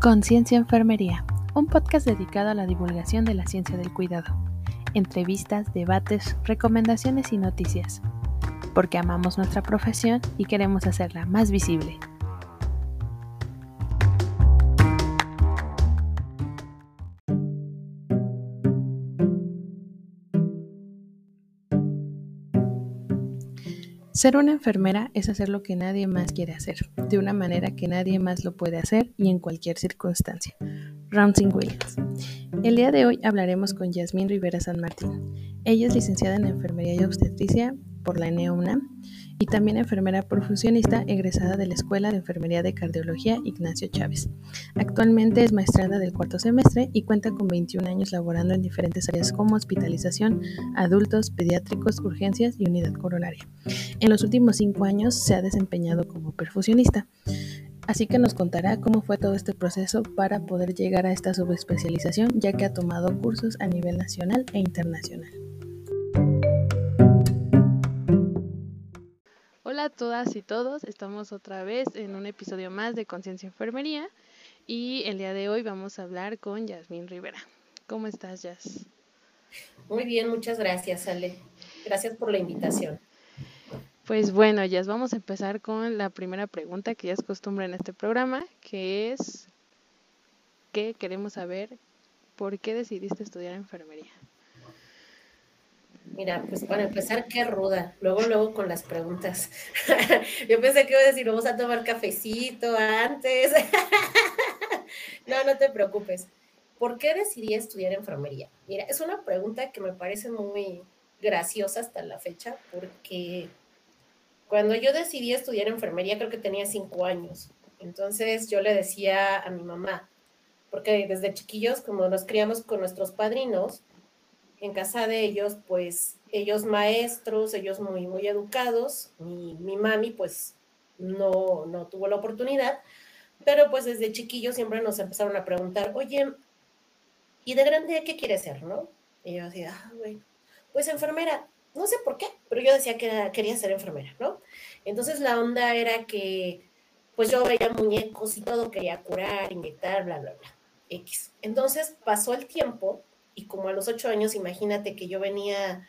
Conciencia Enfermería, un podcast dedicado a la divulgación de la ciencia del cuidado. Entrevistas, debates, recomendaciones y noticias. Porque amamos nuestra profesión y queremos hacerla más visible. Ser una enfermera es hacer lo que nadie más quiere hacer, de una manera que nadie más lo puede hacer y en cualquier circunstancia. Ramsing Williams. El día de hoy hablaremos con Yasmín Rivera San Martín. Ella es licenciada en Enfermería y Obstetricia por la ENEUNAM y también enfermera perfusionista egresada de la Escuela de Enfermería de Cardiología Ignacio Chávez. Actualmente es maestrada del cuarto semestre y cuenta con 21 años laborando en diferentes áreas como hospitalización, adultos, pediátricos, urgencias y unidad coronaria. En los últimos cinco años se ha desempeñado como perfusionista. Así que nos contará cómo fue todo este proceso para poder llegar a esta subespecialización, ya que ha tomado cursos a nivel nacional e internacional. Hola a todas y todos, estamos otra vez en un episodio más de Conciencia Enfermería y el día de hoy vamos a hablar con Yasmín Rivera. ¿Cómo estás, Yas? Muy bien, muchas gracias, Ale. Gracias por la invitación. Pues bueno, Yas, vamos a empezar con la primera pregunta que ya es costumbre en este programa, que es, ¿qué queremos saber? ¿Por qué decidiste estudiar enfermería? Mira, pues para empezar, qué ruda. Luego, luego con las preguntas. Yo pensé que iba a decir, vamos a tomar cafecito antes. no, no te preocupes. ¿Por qué decidí estudiar enfermería? Mira, es una pregunta que me parece muy graciosa hasta la fecha, porque cuando yo decidí estudiar enfermería, creo que tenía cinco años. Entonces yo le decía a mi mamá, porque desde chiquillos, como nos criamos con nuestros padrinos, en casa de ellos, pues ellos maestros, ellos muy, muy educados, mi, mi mami pues no, no tuvo la oportunidad, pero pues desde chiquillos siempre nos empezaron a preguntar, oye, ¿y de grande qué quieres ser, no? Y yo decía, ah, bueno, pues enfermera, no sé por qué, pero yo decía que quería ser enfermera, ¿no? Entonces la onda era que, pues yo veía muñecos y todo, quería curar, inyectar, bla, bla, bla, X. Entonces pasó el tiempo y como a los ocho años, imagínate que yo venía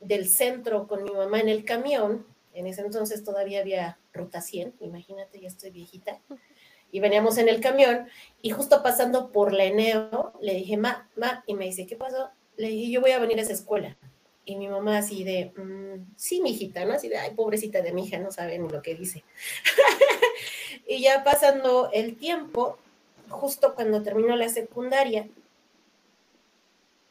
del centro con mi mamá en el camión, en ese entonces todavía había ruta 100, imagínate, ya estoy viejita, y veníamos en el camión y justo pasando por la Eneo, le dije, ma, ma, y me dice, ¿qué pasó? Le dije, yo voy a venir a esa escuela. Y mi mamá así de, mm, sí, mi hijita, ¿no? Así de, ay, pobrecita de mi hija, no sabe ni lo que dice. y ya pasando el tiempo, justo cuando terminó la secundaria,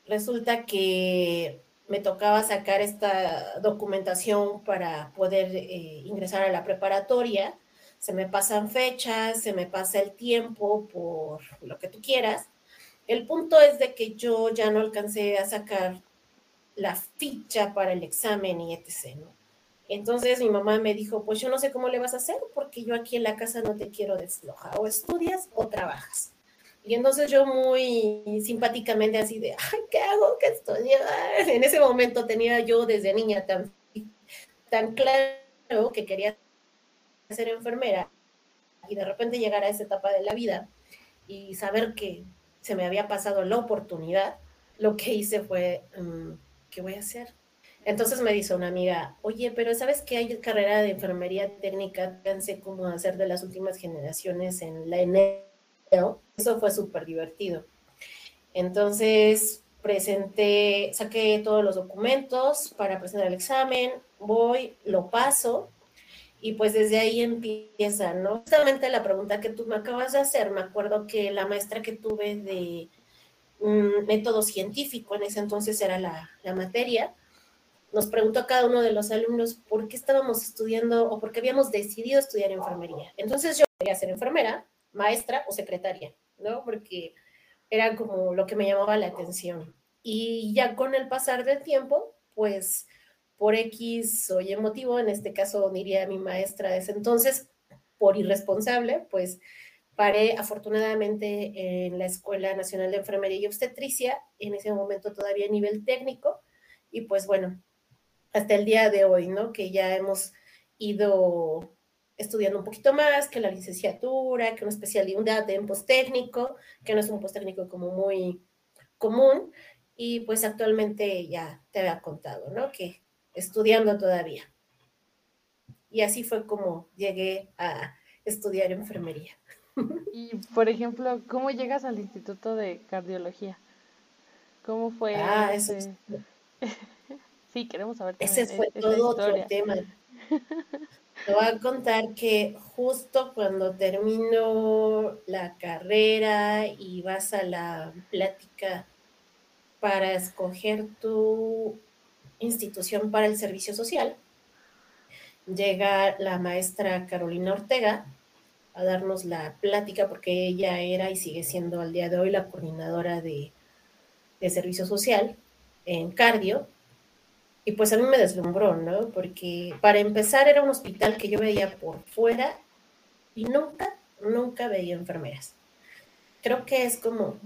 resulta que me tocaba sacar esta documentación para poder eh, ingresar a la preparatoria. Se me pasan fechas, se me pasa el tiempo por lo que tú quieras. El punto es de que yo ya no alcancé a sacar la ficha para el examen y etc. Entonces mi mamá me dijo, pues yo no sé cómo le vas a hacer porque yo aquí en la casa no te quiero deslojar, o estudias o trabajas. Y entonces yo muy simpáticamente así de, ay, ¿qué hago? ¿Qué estudio? En ese momento tenía yo desde niña tan, tan claro que quería ser enfermera y de repente llegar a esa etapa de la vida y saber que se me había pasado la oportunidad, lo que hice fue, mm, ¿qué voy a hacer? Entonces me dice una amiga, oye, pero ¿sabes que hay carrera de enfermería técnica? Pensé cómo hacer de las últimas generaciones en la eso fue súper divertido. Entonces, presenté, saqué todos los documentos para presentar el examen, voy, lo paso y pues desde ahí empieza, ¿no? Justamente la pregunta que tú me acabas de hacer, me acuerdo que la maestra que tuve de un método científico, en ese entonces era la, la materia, nos preguntó a cada uno de los alumnos por qué estábamos estudiando o por qué habíamos decidido estudiar enfermería. Entonces yo quería ser enfermera, maestra o secretaria, ¿no? Porque era como lo que me llamaba la atención. Y ya con el pasar del tiempo, pues por X o Y motivo, en este caso diría mi maestra de ese entonces, por irresponsable, pues paré afortunadamente en la Escuela Nacional de Enfermería y Obstetricia, en ese momento todavía a nivel técnico, y pues bueno, hasta el día de hoy, ¿no? Que ya hemos ido estudiando un poquito más que la licenciatura, que una especialidad en técnico, que no es un técnico como muy común, y pues actualmente ya te había contado, ¿no? Que estudiando todavía. Y así fue como llegué a estudiar enfermería. Y, por ejemplo, ¿cómo llegas al Instituto de Cardiología? ¿Cómo fue? Ah, eso sí, queremos saber. Ese fue todo otro tema. Te voy a contar que justo cuando termino la carrera y vas a la plática para escoger tu institución para el servicio social, llega la maestra Carolina Ortega a darnos la plática porque ella era y sigue siendo al día de hoy la coordinadora de, de servicio social en cardio y pues a mí me deslumbró, ¿no? Porque para empezar era un hospital que yo veía por fuera y nunca, nunca veía enfermeras. Creo que es como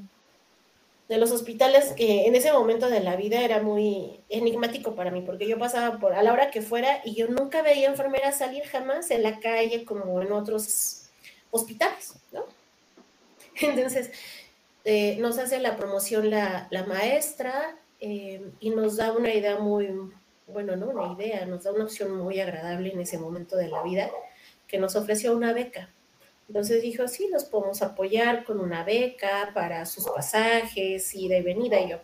de los hospitales que en ese momento de la vida era muy enigmático para mí, porque yo pasaba por a la hora que fuera y yo nunca veía enfermeras salir jamás en la calle como en otros hospitales, ¿no? Entonces, eh, nos hace la promoción la, la maestra, eh, y nos da una idea muy, bueno, no una idea, nos da una opción muy agradable en ese momento de la vida, que nos ofreció una beca. Entonces dijo, sí, los podemos apoyar con una beca para sus pasajes, y de venida. Y yo,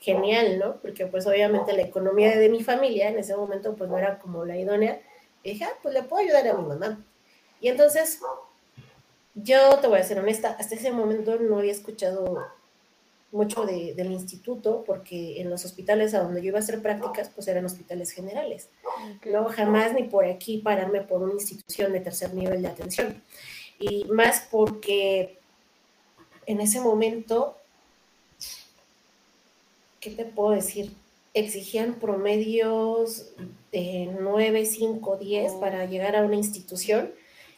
genial, ¿no? Porque pues obviamente la economía de mi familia en ese momento pues no era como la idónea. Y dije, ah, pues le puedo ayudar a mi mamá. Y entonces, yo te voy a ser honesta, hasta ese momento no había escuchado mucho del instituto, porque en los hospitales a donde yo iba a hacer prácticas, pues eran hospitales generales. No, jamás ni por aquí pararme por una institución de tercer nivel de atención. Y más porque en ese momento, ¿qué te puedo decir? Exigían promedios de 9, 5, 10 para llegar a una institución.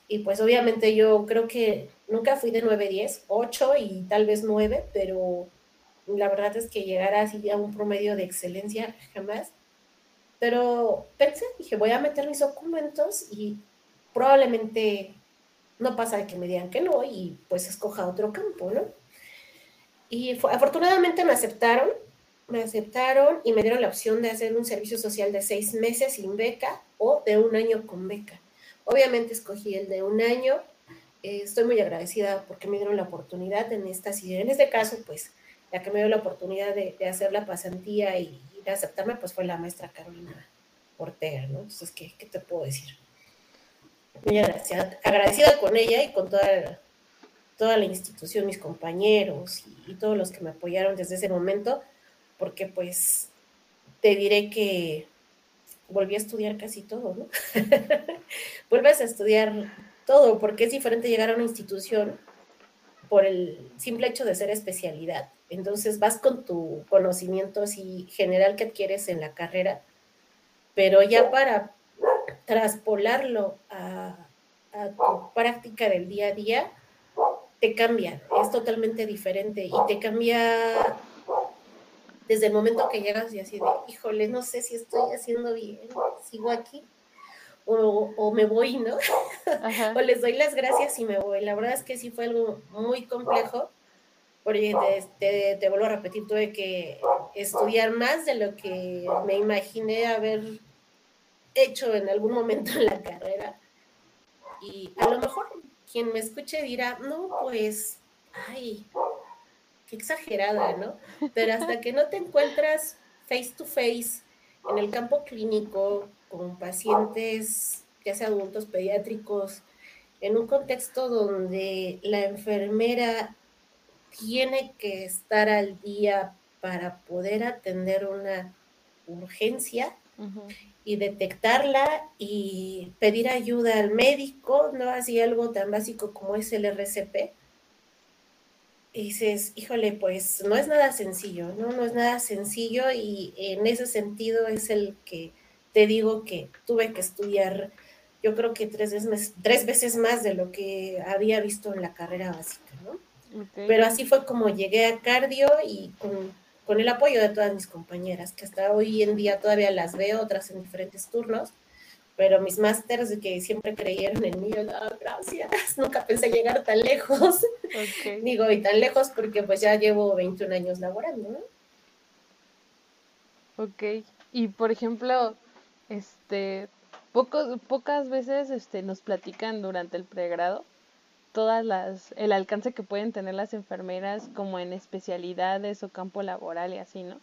Y pues obviamente yo creo que nunca fui de 9, 10, 8 y tal vez 9, pero la verdad es que llegar así a un promedio de excelencia jamás. Pero pensé, dije, voy a meter mis documentos y probablemente no pasa de que me digan que no y pues escoja otro campo, ¿no? Y afortunadamente me aceptaron, me aceptaron y me dieron la opción de hacer un servicio social de seis meses sin beca o de un año con beca. Obviamente escogí el de un año. Eh, estoy muy agradecida porque me dieron la oportunidad en estas y en este caso, pues la que me dio la oportunidad de, hacer la pasantía y, de aceptarme, pues fue la maestra Carolina Ortega, ¿no? Entonces, ¿qué, te puedo decir? Muy agradecida, con ella y con toda, toda la institución, mis compañeros y, todos los que me apoyaron desde ese momento, porque pues te diré que volví a estudiar casi todo, ¿no? Vuelves a estudiar todo, porque es diferente llegar a una institución por el simple hecho de ser especialidad. Entonces vas con tu conocimiento así general que adquieres en la carrera, pero ya para traspolarlo a, tu práctica del día a día, te cambia, es totalmente diferente y te cambia desde el momento que llegas y así de, híjole, no sé si estoy haciendo bien, sigo aquí o, me voy, ¿no? o les doy las gracias y me voy. La verdad es que sí fue algo muy complejo, porque te, te, vuelvo a repetir, tuve que estudiar más de lo que me imaginé haber hecho en algún momento en la carrera. Y a lo mejor quien me escuche dirá, no, pues, ay, qué exagerada, ¿no? Pero hasta que no te encuentras face to face en el campo clínico con pacientes, ya sea adultos pediátricos, en un contexto donde la enfermera tiene que estar al día para poder atender una urgencia y detectarla y pedir ayuda al médico, no así algo tan básico como es el RCP. Y dices, híjole, pues no es nada sencillo, ¿no? No es nada sencillo y en ese sentido es el que te digo que tuve que estudiar, yo creo que tres veces, tres veces más de lo que había visto en la carrera básica, ¿no? Pero así fue como llegué a cardio y con, con, el apoyo de todas mis compañeras, que hasta hoy en día todavía las veo, otras en diferentes turnos, pero mis másters que siempre creyeron en mí, gracias, nunca pensé llegar tan lejos. Digo, y tan lejos porque pues ya llevo 21 años laborando, ¿no? Ok, y por ejemplo, este, pocos, pocas veces este, nos platican durante el pregrado todas las, el alcance que pueden tener las enfermeras como en especialidades o campo laboral y así, ¿no?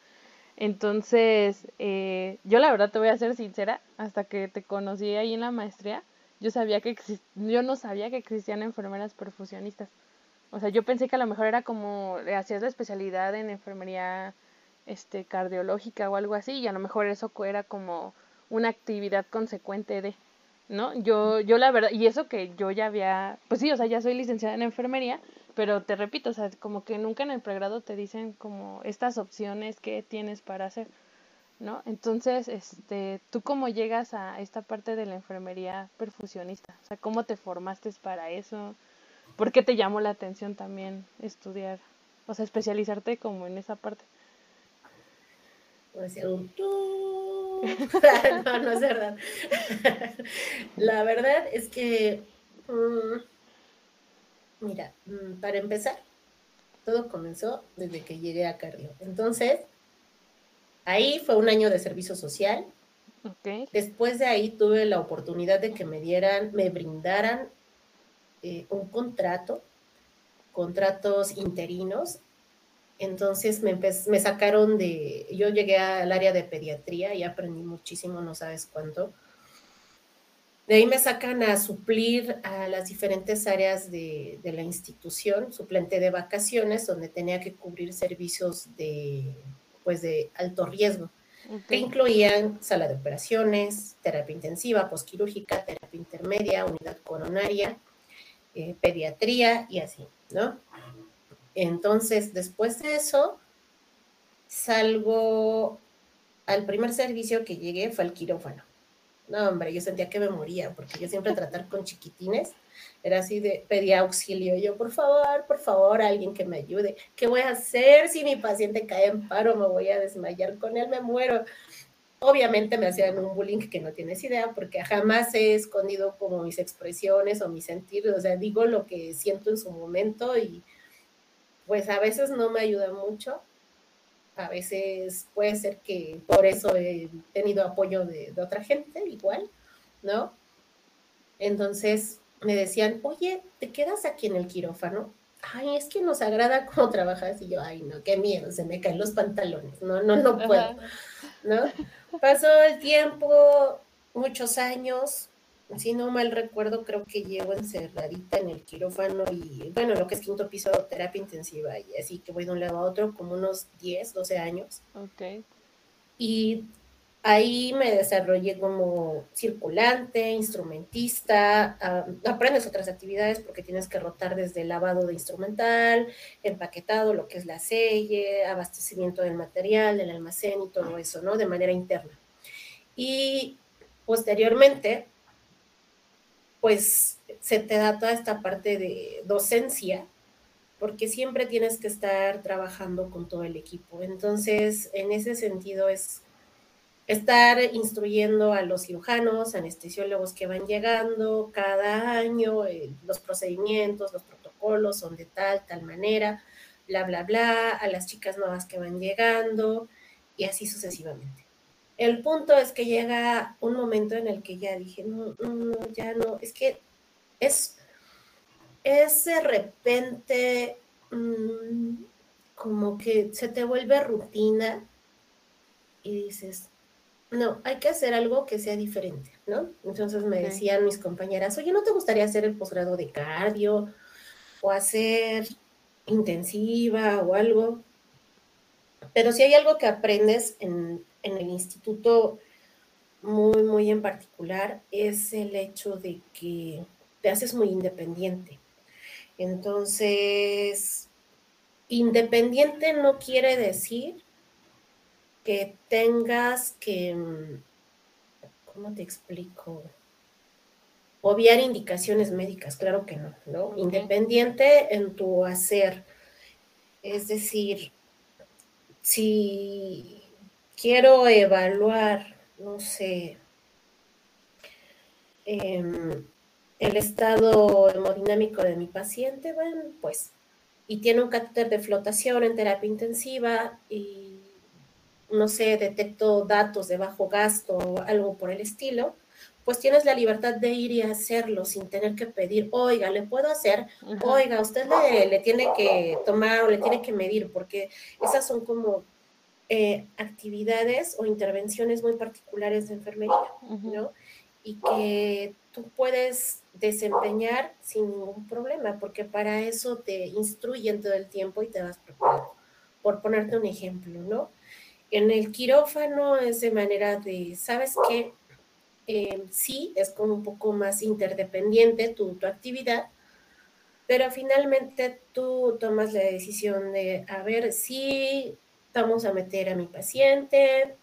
Entonces, eh, yo la verdad te voy a ser sincera, hasta que te conocí ahí en la maestría, yo sabía que yo no sabía que existían enfermeras perfusionistas. O sea, yo pensé que a lo mejor era como hacías la especialidad en enfermería este cardiológica o algo así y a lo mejor eso era como una actividad consecuente de, ¿no? Yo yo la verdad y eso que yo ya había, pues sí, o sea, ya soy licenciada en enfermería, pero te repito, o sea, como que nunca en el pregrado te dicen como estas opciones que tienes para hacer, ¿no? Entonces, este, ¿tú cómo llegas a esta parte de la enfermería perfusionista? O sea, ¿cómo te formaste para eso? ¿Por qué te llamó la atención también estudiar, o sea, especializarte como en esa parte? Pues un no, no es verdad. la verdad es que mm, Mira, mm, para empezar, todo comenzó desde que llegué a Cardio. Entonces, ahí fue un año de servicio social. Después de ahí tuve la oportunidad de que me dieran, me brindaran eh, un contrato, contratos interinos. Entonces me, me sacaron de, yo llegué al área de pediatría y aprendí muchísimo, no sabes cuánto de ahí me sacan a suplir a las diferentes áreas de, la institución, suplente de vacaciones, donde tenía que cubrir servicios de, pues de alto riesgo, que incluían sala de operaciones, terapia intensiva, posquirúrgica, terapia intermedia, unidad coronaria, eh, pediatría y así, ¿no? Entonces, después de eso, salgo al primer servicio que llegué fue al quirófano no, hombre, yo sentía que me moría, porque yo siempre tratar con chiquitines era así de pedía auxilio. Yo, por favor, por favor, alguien que me ayude. ¿Qué voy a hacer si mi paciente cae en paro? Me voy a desmayar con él, me muero. Obviamente me hacían un bullying que no tienes idea, porque jamás he escondido como mis expresiones o mis sentidos. O sea, digo lo que siento en su momento y pues a veces no me ayuda mucho a veces puede ser que por eso he tenido apoyo de, otra gente igual, ¿no? Entonces me decían, oye, ¿te quedas aquí en el quirófano? Ay, es que nos agrada cómo trabajas. Y yo, ay, no, qué miedo, se me caen los pantalones. No, no, no puedo, ¿no? Pasó el tiempo, muchos años, si no mal recuerdo, creo que llevo encerradita en el quirófano y, bueno, lo que es quinto piso, terapia intensiva, y así que voy de un lado a otro, como unos 10, 12 años. Ok. Y ahí me desarrollé como circulante, instrumentista, aprendes otras actividades porque tienes que rotar desde el lavado de instrumental, empaquetado, lo que es la selle, abastecimiento del material, del almacén y todo eso, ¿no? De manera interna. Y posteriormente pues se te da toda esta parte de docencia, porque siempre tienes que estar trabajando con todo el equipo. Entonces, en ese sentido es estar instruyendo a los cirujanos, anestesiólogos que van llegando cada año, eh, los procedimientos, los protocolos son de tal, tal manera, bla, bla, bla, a las chicas nuevas que van llegando y así sucesivamente. El punto es que llega un momento en el que ya dije, no, no, ya no, es que es, es de repente mm, como que se te vuelve rutina y dices, no, hay que hacer algo que sea diferente, ¿no? Entonces me decían mis compañeras, oye, ¿no te gustaría hacer el posgrado de cardio o hacer intensiva o algo? Pero si hay algo que aprendes en en el instituto muy, muy en particular es el hecho de que te haces muy independiente. Entonces, independiente no quiere decir que tengas que, ¿cómo te explico? Obviar indicaciones médicas, claro que no, ¿no? Independiente en tu hacer. Es decir, si quiero evaluar, no sé, em, el estado hemodinámico de mi paciente, bueno, pues, y tiene un catéter de flotación en terapia intensiva y, no sé, detecto datos de bajo gasto o algo por el estilo, pues tienes la libertad de ir y hacerlo sin tener que pedir, oiga, ¿le puedo hacer? Oiga, usted le, tiene que tomar o le tiene que medir, porque esas son como eh, actividades o intervenciones muy particulares de enfermería, ¿no? Y que tú puedes desempeñar sin ningún problema, porque para eso te instruyen todo el tiempo y te vas preparando. Por ponerte un ejemplo, ¿no? En el quirófano es de manera de, ¿sabes qué? Eh, sí, es como un poco más interdependiente tu, tu actividad, pero finalmente tú tomas la decisión de, a ver, si vamos a meter a mi paciente,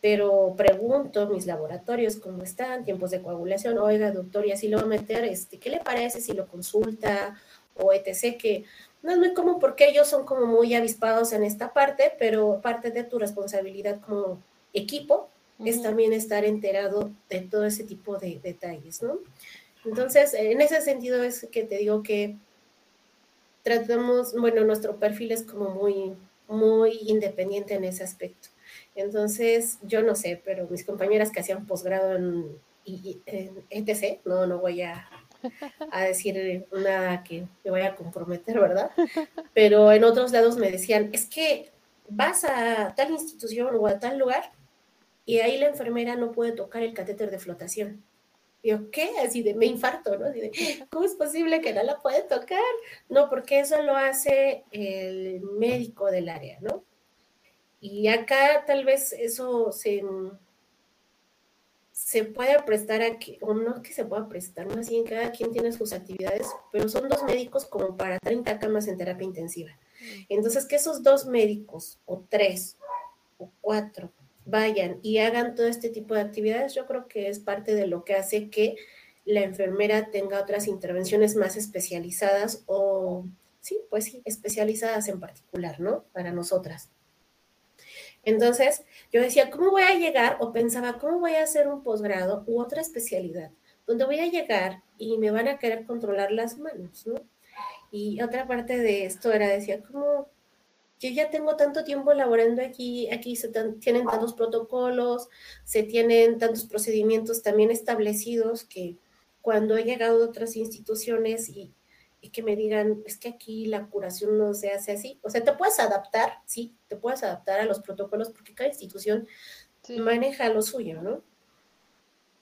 pero pregunto mis laboratorios cómo están, tiempos de coagulación, oiga, doctor, y así lo va a meter, este, ¿qué le parece si lo consulta o etc. que no es muy común porque ellos son como muy avispados en esta parte, pero parte de tu responsabilidad como equipo es también estar enterado de todo ese tipo de detalles, ¿no? Entonces, en ese sentido es que te digo que tratamos, bueno, nuestro perfil es como muy, muy independiente en ese aspecto. Entonces, yo no sé, pero mis compañeras que hacían posgrado en, en ETC, no, no voy a, a decir nada que me vaya a comprometer, ¿verdad? Pero en otros lados me decían, es que vas a tal institución o a tal lugar y ahí la enfermera no puede tocar el catéter de flotación. Y yo, ¿qué? Así de, me infarto, ¿no? Así de, ¿cómo es posible que no la puede tocar? No, porque eso lo hace el médico del área, ¿no? Y acá tal vez eso se, se puede prestar a que, o no que se pueda prestar, más bien cada quien tiene sus actividades, pero son dos médicos como para 30 camas en terapia intensiva. Entonces, que esos dos médicos, o tres, o cuatro, vayan y hagan todo este tipo de actividades, yo creo que es parte de lo que hace que la enfermera tenga otras intervenciones más especializadas o, sí, pues sí, especializadas en particular, ¿no? Para nosotras. Entonces, yo decía, ¿cómo voy a llegar? O pensaba, ¿cómo voy a hacer un posgrado u otra especialidad? Donde voy a llegar y me van a querer controlar las manos, ¿no? Y otra parte de esto era, decía, ¿cómo, yo ya tengo tanto tiempo laborando aquí, aquí se tienen tantos protocolos, se tienen tantos procedimientos también establecidos que cuando he llegado a otras instituciones y, que me digan, es que aquí la curación no se hace así, o sea, te puedes adaptar, sí, te puedes adaptar a los protocolos porque cada institución maneja lo suyo, ¿no?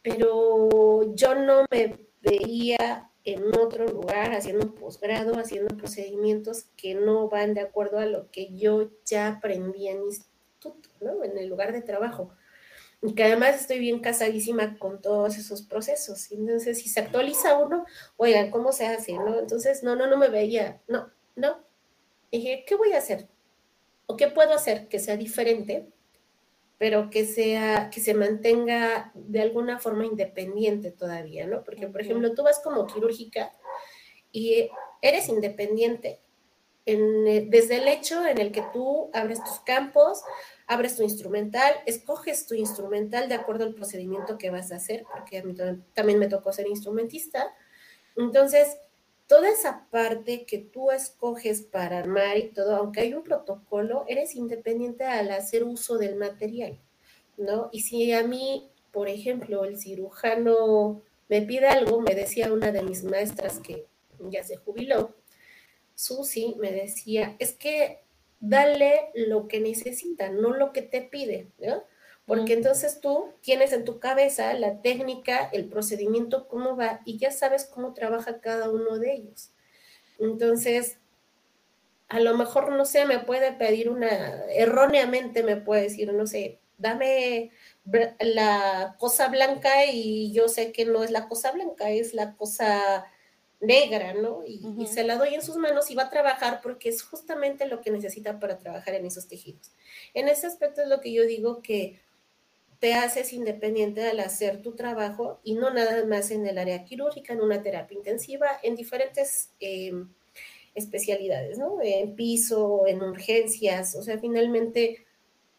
Pero yo no me veía en otro lugar, haciendo un posgrado, haciendo procedimientos que no van de acuerdo a lo que yo ya aprendí en instituto, ¿no? En el lugar de trabajo. Y que además estoy bien casadísima con todos esos procesos. Entonces, si se actualiza uno, oigan, ¿cómo se hace? Entonces, no, no, no me veía, no, no. dije, ¿qué voy a hacer? ¿O qué puedo hacer que sea diferente pero que sea, que se mantenga de alguna forma independiente todavía, ¿no? Porque, por ejemplo, tú vas como quirúrgica y eres independiente en, desde el hecho en el que tú abres tus campos, abres tu instrumental, escoges tu instrumental de acuerdo al procedimiento que vas a hacer, porque a mí también me tocó ser instrumentista. Entonces, toda esa parte que tú escoges para armar y todo, aunque hay un protocolo, eres independiente al hacer uso del material, ¿no? Y si a mí, por ejemplo, el cirujano me pide algo, me decía una de mis maestras que ya se jubiló, Susi, me decía, es que dale lo que necesita, no lo que te pide, ¿no? Porque entonces tú tienes en tu cabeza la técnica, el procedimiento, cómo va, y ya sabes cómo trabaja cada uno de ellos. Entonces, a lo mejor, no sé, me puede pedir una, erróneamente me puede decir, no sé, dame la cosa blanca y yo sé que no es la cosa blanca, es la cosa negra, ¿no? Y, y, se la doy en sus manos y va a trabajar porque es justamente lo que necesita para trabajar en esos tejidos. En ese aspecto es lo que yo digo que te haces independiente al hacer tu trabajo y no nada más en el área quirúrgica, en una terapia intensiva, en diferentes em, especialidades, ¿no? En piso, en urgencias, o sea, finalmente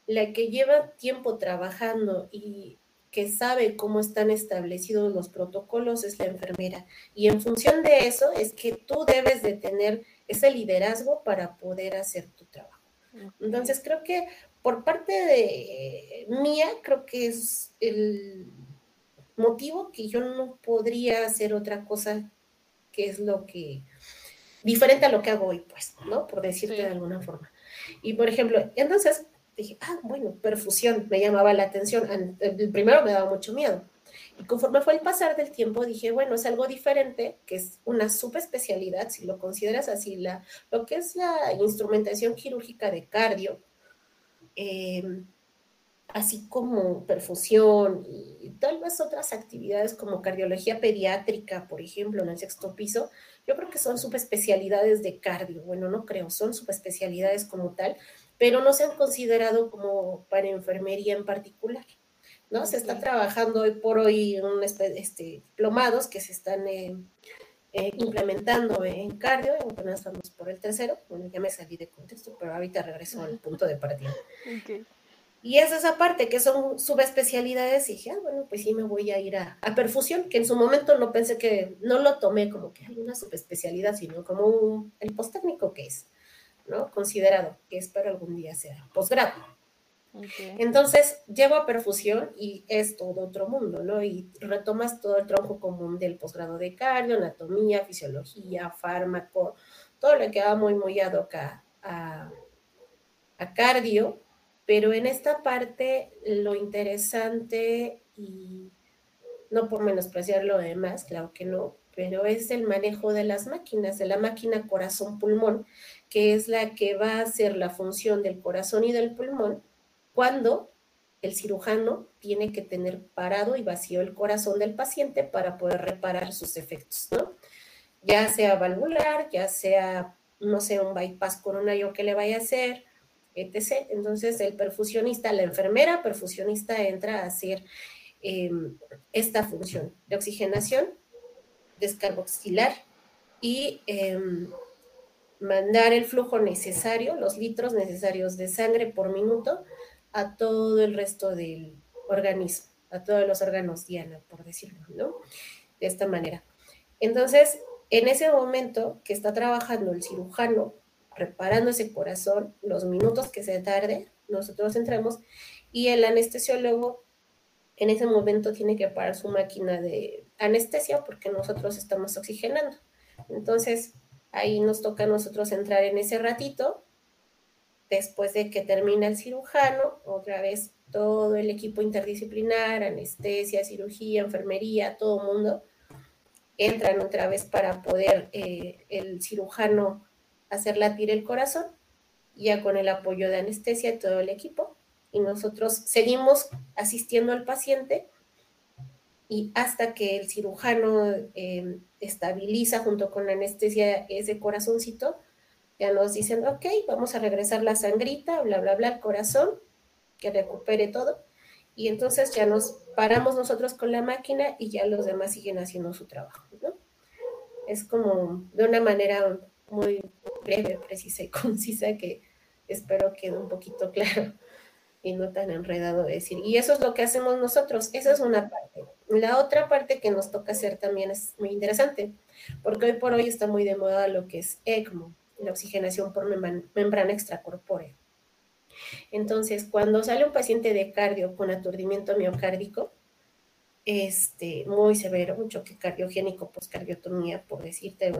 la que lleva tiempo trabajando y que sabe cómo están establecidos los protocolos es la enfermera. Y en función de eso es que tú debes de tener ese liderazgo para poder hacer tu trabajo. Entonces creo que por parte de mía, creo que es el motivo que yo no podría hacer otra cosa que es lo que diferente a lo que hago hoy, pues, ¿no? Por decirte de alguna forma. Y por ejemplo, entonces dije, ah, bueno, perfusión me llamaba la atención. El primero me daba mucho miedo. Y conforme fue el pasar del tiempo, dije, bueno, es algo diferente, que es una subespecialidad, si lo consideras así, la, lo que es la instrumentación quirúrgica de cardio, eh, así como perfusión y tal vez otras actividades como cardiología pediátrica, por ejemplo, en el sexto piso, yo creo que son subespecialidades de cardio. Bueno, no creo, son subespecialidades como tal, pero no se han considerado como para enfermería en particular. ¿no? Se está trabajando hoy por hoy un este, diplomados que se están eh, eh, implementando en cardio, apenas estamos por el tercero, bueno, ya me salí de contexto, pero ahorita regreso al punto de partida. Y es esa parte que son subespecialidades y dije, ah, bueno, pues sí me voy a ir a, a, perfusión, que en su momento no pensé que, no lo tomé como que hay una subespecialidad, sino como un, el postécnico que es, ¿no? Considerado, que espero algún día sea posgrado. Entonces, llevo a perfusión y es todo otro mundo, ¿no? Y retomas todo el tronco común del posgrado de cardio, anatomía, fisiología, fármaco, todo lo que va muy, muy ad a cardio, pero en esta parte lo interesante y no por menospreciar lo demás, claro que no, pero es el manejo de las máquinas, de la máquina corazón-pulmón, que es la que va a hacer la función del corazón y del pulmón cuando el cirujano tiene que tener parado y vacío el corazón del paciente para poder reparar sus efectos, ¿no? Ya sea valvular, ya sea, no sé, un bypass coronario que le vaya a hacer, etc. Entonces, el perfusionista, la enfermera perfusionista entra a hacer em, esta función de oxigenación, descarboxilar y em, mandar el flujo necesario, los litros necesarios de sangre por minuto a todo el resto del organismo, a todos los órganos diana, por decirlo, ¿no? De esta manera. Entonces, en ese momento que está trabajando el cirujano, reparando ese corazón, los minutos que se tarde, nosotros entramos y el anestesiólogo en ese momento tiene que parar su máquina de anestesia porque nosotros estamos oxigenando. Entonces, ahí nos toca a nosotros entrar en ese ratito después de que termina el cirujano, otra vez todo el equipo interdisciplinar, anestesia, cirugía, enfermería, todo mundo, entran otra vez para poder eh, el cirujano hacer latir el corazón, ya con el apoyo de anestesia y todo el equipo, y nosotros seguimos asistiendo al paciente y hasta que el cirujano eh, estabiliza junto con la anestesia ese corazoncito, ya nos dicen, ok, vamos a regresar la sangrita, bla, bla, bla, corazón, que recupere todo. Y entonces ya nos paramos nosotros con la máquina y ya los demás siguen haciendo su trabajo, ¿no? Es como de una manera muy breve, precisa y concisa que espero quede un poquito claro y no tan enredado de decir. Y eso es lo que hacemos nosotros. Esa es una parte. La otra parte que nos toca hacer también es muy interesante, porque hoy por hoy está muy de moda lo que es ECMO, la oxigenación por membrana extracorpórea. Entonces, cuando sale un paciente de cardio con aturdimiento miocárdico, este, muy severo, un choque cardiogénico, poscardiotomía, por decirte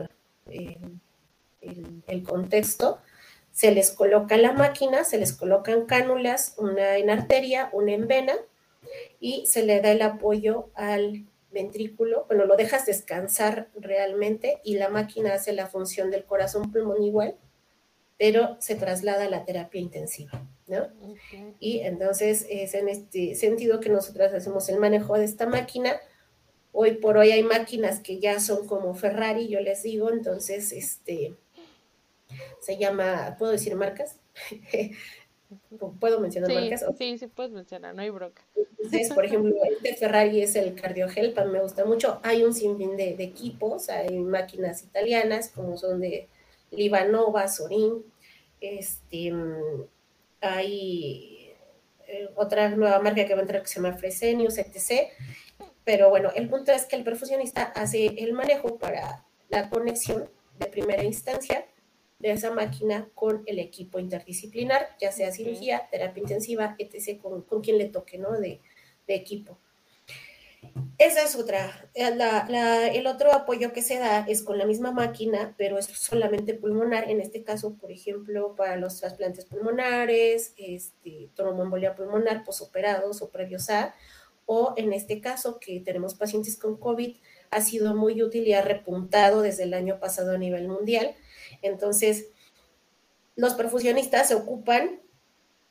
el, contexto, se les coloca la máquina, se les colocan cánulas, una en arteria, una en vena, y se le da el apoyo al ventrículo, bueno, lo dejas descansar realmente y la máquina hace la función del corazón pulmón igual, pero se traslada a la terapia intensiva, ¿no? Y entonces es en este sentido que nosotros hacemos el manejo de esta máquina. Hoy por hoy hay máquinas que ya son como Ferrari, yo les digo, entonces, este, se llama, ¿puedo decir marcas? ¿Puedo mencionar marcas? Sí, sí puedes mencionar, no hay bronca. Entonces, por ejemplo, este Ferrari es el Cardiogel, me gusta mucho. Hay un sinfín de, equipos, hay máquinas italianas como son de Livanova, Sorin, este, hay eh, otra nueva marca que va a entrar que se llama Fresenius, etc. Pero bueno, el punto es que el perfusionista hace el manejo para la conexión de primera instancia de esa máquina con el equipo interdisciplinar, ya sea cirugía, terapia intensiva, etc., con, con quien le toque, ¿no? De, de equipo. Esa es otra. Eh, el otro apoyo que se da es con la misma máquina, pero es solamente pulmonar. En este caso, por ejemplo, para los trasplantes pulmonares, este, tromboembolia pulmonar posoperados o previos a, o en este caso que tenemos pacientes con COVID, ha sido muy útil y ha repuntado desde el año pasado a nivel mundial. Entonces, los perfusionistas se ocupan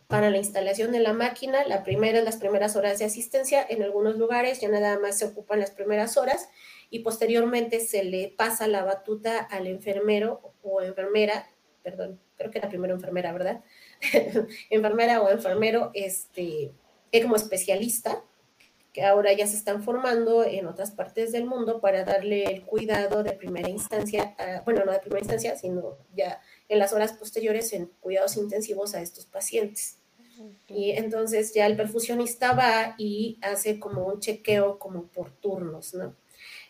para la instalación de la máquina, la primera, las primeras horas de asistencia, en algunos lugares ya nada más se ocupan las primeras horas y posteriormente se le pasa la batuta al enfermero o enfermera, perdón, creo que era primero enfermera, ¿verdad? enfermera o enfermero, este, como especialista, que ahora ya se están formando en otras partes del mundo para darle el cuidado de primera instancia, bueno, no de primera instancia, sino ya en las horas posteriores en cuidados intensivos a estos pacientes. Y entonces ya el perfusionista va y hace como un chequeo como por turnos, ¿no?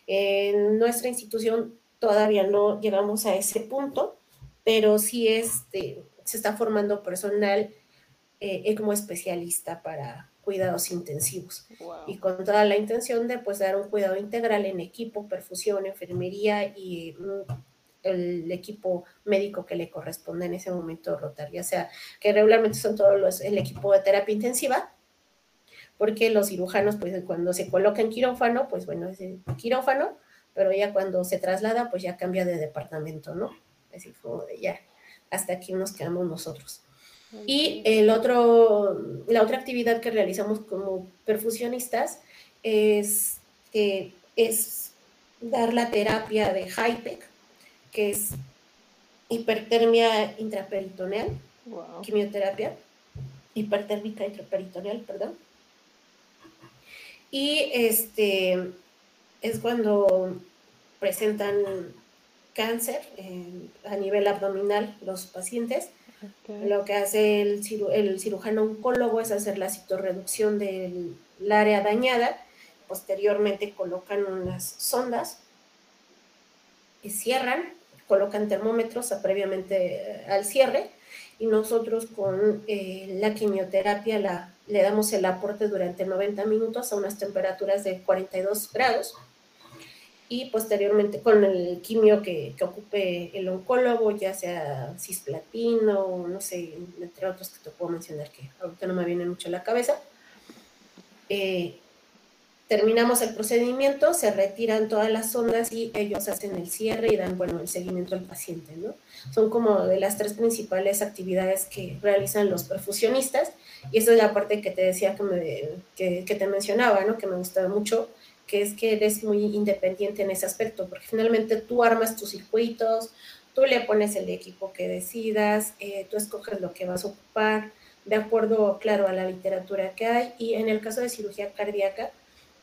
En nuestra institución todavía no llegamos a ese punto, pero sí este, se está formando personal eh, como especialista para cuidados intensivos y con toda la intención de pues dar un cuidado integral en equipo, perfusión, enfermería y mm, el equipo médico que le corresponde en ese momento rotar, ya sea que regularmente son todos los, el equipo de terapia intensiva, porque los cirujanos, pues cuando se coloca en quirófano, pues bueno, es el quirófano, pero ya cuando se traslada, pues ya cambia de departamento, ¿no? Así como de ya, hasta aquí nos quedamos nosotros. Y el otro, la otra actividad que realizamos como perfusionistas es, es dar la terapia de HIPEC, que es hipertermia intraperitoneal, quimioterapia, hipertérmica intraperitoneal, perdón. Y este es cuando presentan cáncer a nivel abdominal los pacientes. Lo que hace el, cirujano oncólogo es hacer la citorreducción del área dañada. Posteriormente colocan unas sondas y cierran colocan termómetros previamente eh, al cierre. Y nosotros con eh, la quimioterapia le damos el aporte durante 90 minutos a unas temperaturas de 42 grados y posteriormente con el quimio que, que ocupe el oncólogo, ya sea cisplatino, no sé, entre otros que te puedo mencionar que ahorita no me viene mucho a la cabeza, eh, terminamos el procedimiento, se retiran todas las ondas y ellos hacen el cierre y dan, bueno, el seguimiento al paciente, ¿no? Son como de las tres principales actividades que realizan los perfusionistas y esa es la parte que te decía que, me, que, que te mencionaba, ¿no? Que me gustaba mucho, que es que eres muy independiente en ese aspecto, porque finalmente tú armas tus circuitos, tú le pones el equipo que decidas, eh, tú escoges lo que vas a ocupar, de acuerdo, claro, a la literatura que hay, y en el caso de cirugía cardíaca,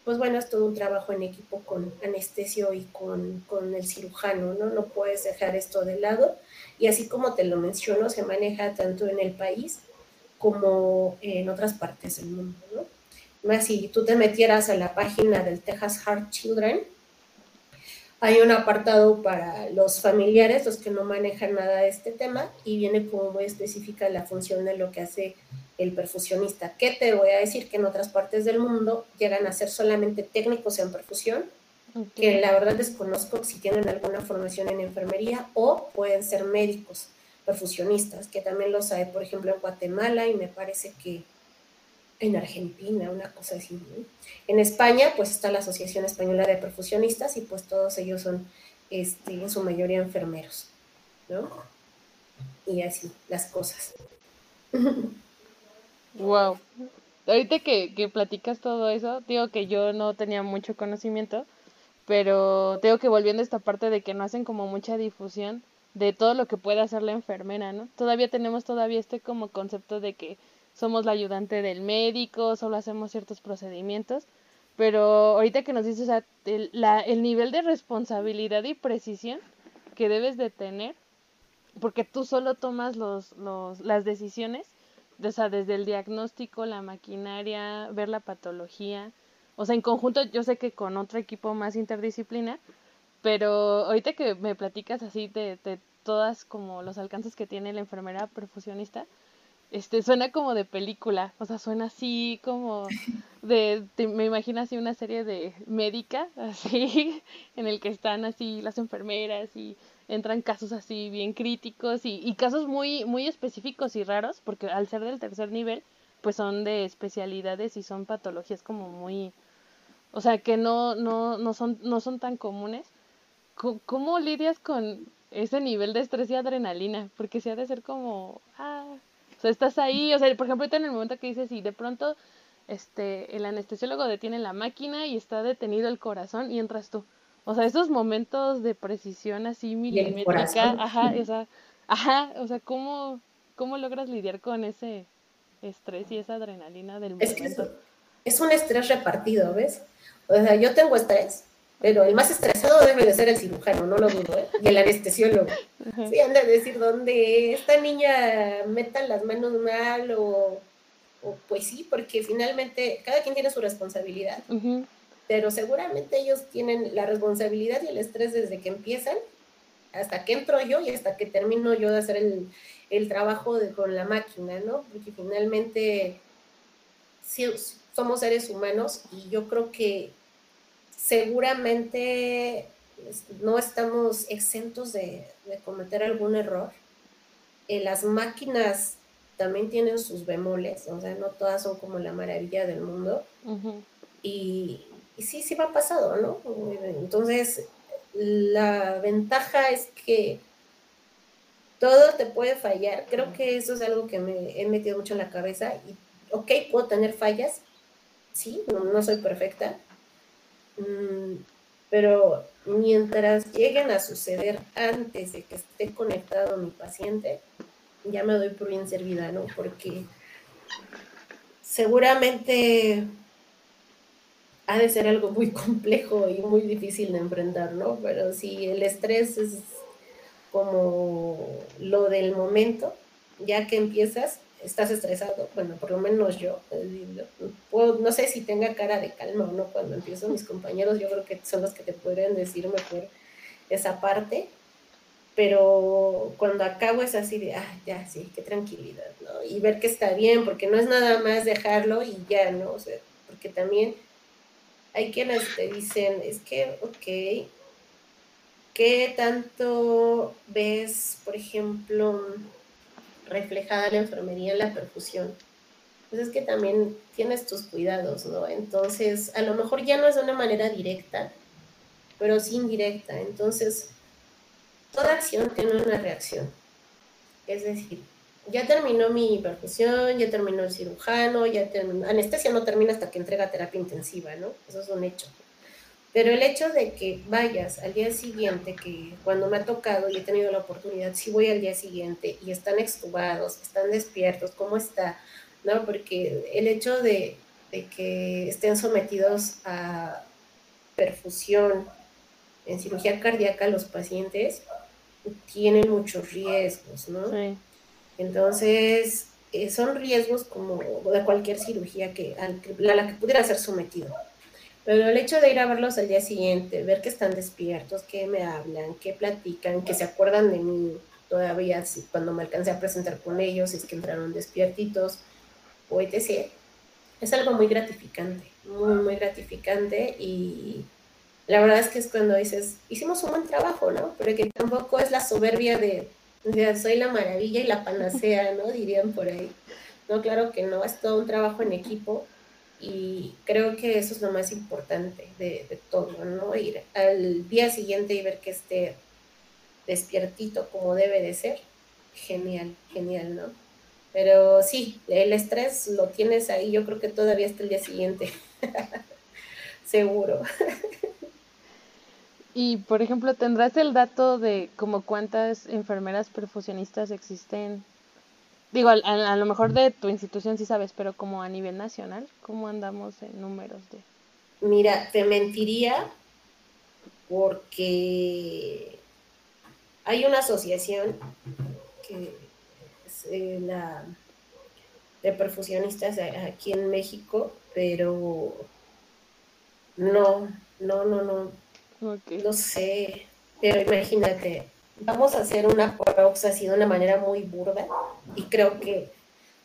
pues bueno, es todo un trabajo en equipo con anestesio y con, el cirujano, ¿no? No puedes dejar esto de lado. Y así como te lo menciono, se maneja tanto en el país como en otras partes del mundo, ¿no? Más si tú te metieras a la página del Texas Heart Children, hay un apartado para los familiares, los que no manejan nada de este tema, y viene como muy específica la función de lo que hace el perfusionista. ¿Qué te voy a decir? Que en otras partes del mundo llegan a ser solamente técnicos en perfusión, que la verdad desconozco si tienen alguna formación en enfermería o pueden ser médicos perfusionistas, que también los hay, por ejemplo, en Guatemala y me parece que en Argentina, una cosa así. En España, pues está la Asociación Española de Perfusionistas y pues todos ellos son este, en su mayoría enfermeros, ¿no? Y así, las cosas. Wow. Ahorita que, que platicas todo eso, digo que yo no tenía mucho conocimiento, pero tengo que volviendo a esta parte de que no hacen como mucha difusión de todo lo que puede hacer la enfermera, ¿no? Todavía tenemos todavía este como concepto de que somos la ayudante del médico, solo hacemos ciertos procedimientos, pero ahorita que nos dices, o sea, el, la, el nivel de responsabilidad y precisión que debes de tener, porque tú solo tomas los, los, las decisiones, o sea, desde el diagnóstico, la maquinaria, ver la patología. O sea, en conjunto yo sé que con otro equipo más interdisciplina, pero ahorita que me platicas así de, de todas como los alcances que tiene la enfermera perfusionista, este suena como de película, o sea, suena así como de, me imagino así una serie de médica, así, en el que están así las enfermeras y entran casos así bien críticos y, y casos muy, muy específicos y raros, porque al ser del tercer nivel, pues son de especialidades y son patologías como muy, o sea, que no, no, no, son, no son tan comunes. ¿Cómo, lidias con ese nivel de estrés y adrenalina? Porque si ha de ser como, ah, o sea, estás ahí, o sea, por ejemplo, ahorita en el momento que dices, y de pronto este, el anestesiólogo detiene la máquina y está detenido el corazón y entras tú. O sea, esos momentos de precisión así milimétrica, ajá, o sea, ajá, o sea, ¿cómo, ¿cómo logras lidiar con ese estrés y esa adrenalina del momento? Es, es un estrés repartido, ¿ves? O sea, yo tengo estrés, pero el más estresado debe de ser el cirujano, no lo dudo, ¿eh? Y el anestesiólogo. Sí, anda a decir dónde esta niña meta las manos mal o, pues sí, porque finalmente cada quien tiene su responsabilidad. Pero seguramente ellos tienen la responsabilidad y el estrés desde que empiezan hasta que entro yo y hasta que termino yo de hacer el, el trabajo de, con la máquina, ¿no? Porque finalmente sí, somos seres humanos y yo creo que seguramente no estamos exentos de, cometer algún error. Eh, las máquinas también tienen sus bemoles, o sea, no todas son como la maravilla del mundo. y, sí, sí va pasado, ¿no? Entonces, la ventaja es que todo te puede fallar. Creo que eso es algo que me he metido mucho en la cabeza. Y, ok, puedo tener fallas, sí, no soy perfecta, pero mientras lleguen a suceder antes de que esté conectado mi paciente, ya me doy por bien servida, ¿no? Porque seguramente ha de ser algo muy complejo y muy difícil de enfrentar, ¿no? Pero si el estrés es como lo del momento, ya que empiezas, estás estresado, bueno, por lo menos yo, no sé si tenga cara de calma o no cuando empiezo, mis compañeros yo creo que son los que te podrían decir mejor esa parte, pero cuando acabo es así de, ah, ya, sí, qué tranquilidad, ¿no? Y ver que está bien, porque no es nada más dejarlo y ya, ¿no? O sea, porque también hay quienes te dicen, es que, ok, ¿qué tanto ves, por ejemplo, reflejada la enfermería en la perfusión, pues es que también tienes tus cuidados, ¿no? Entonces, a lo mejor ya no es de una manera directa, pero sí indirecta. Entonces, toda acción tiene una reacción. Es decir, ya terminó mi perfusión, ya terminó el cirujano, ya terminó. Anestesia no termina hasta que entrega terapia intensiva, ¿no? Eso es un hecho. Pero el hecho de que vayas al día siguiente, que cuando me ha tocado y he tenido la oportunidad, si voy al día siguiente y están extubados, están despiertos, ¿cómo está? ¿No? Porque el hecho de, que estén sometidos a perfusión en cirugía cardíaca los pacientes tienen muchos riesgos, ¿no? Entonces, eh, son riesgos como de cualquier cirugía que, a la que pudiera ser sometido. Pero el hecho de ir a verlos al día siguiente, ver que están despiertos, que me hablan, que platican, que se acuerdan de mí todavía cuando me alcancé a presentar con ellos, es que entraron despiertitos, o etc. Es algo muy gratificante, muy, muy gratificante y la verdad es que es cuando dices, hicimos un buen trabajo, ¿no? Pero que tampoco es la soberbia de, de soy la maravilla y la panacea, ¿no? Dirían por ahí. No, claro que no, es todo un trabajo en equipo y creo que eso es lo más importante de, todo, ¿no? Ir al día siguiente y ver que esté despiertito como debe de ser. Genial, genial, ¿no? Pero sí, el estrés lo tienes ahí, yo creo que todavía hasta el día siguiente. Seguro. Y, por ejemplo, ¿tendrás el dato de como cuántas enfermeras perfusionistas existen Digo, a, lo mejor de tu institución sí sabes, pero como a nivel nacional, ¿cómo andamos en números de...? Mira, te mentiría porque hay una asociación que es eh, la de perfusionistas aquí en México, pero no, no, no, no. No sé, pero imagínate, vamos a hacer una prox así de una manera muy burda y creo que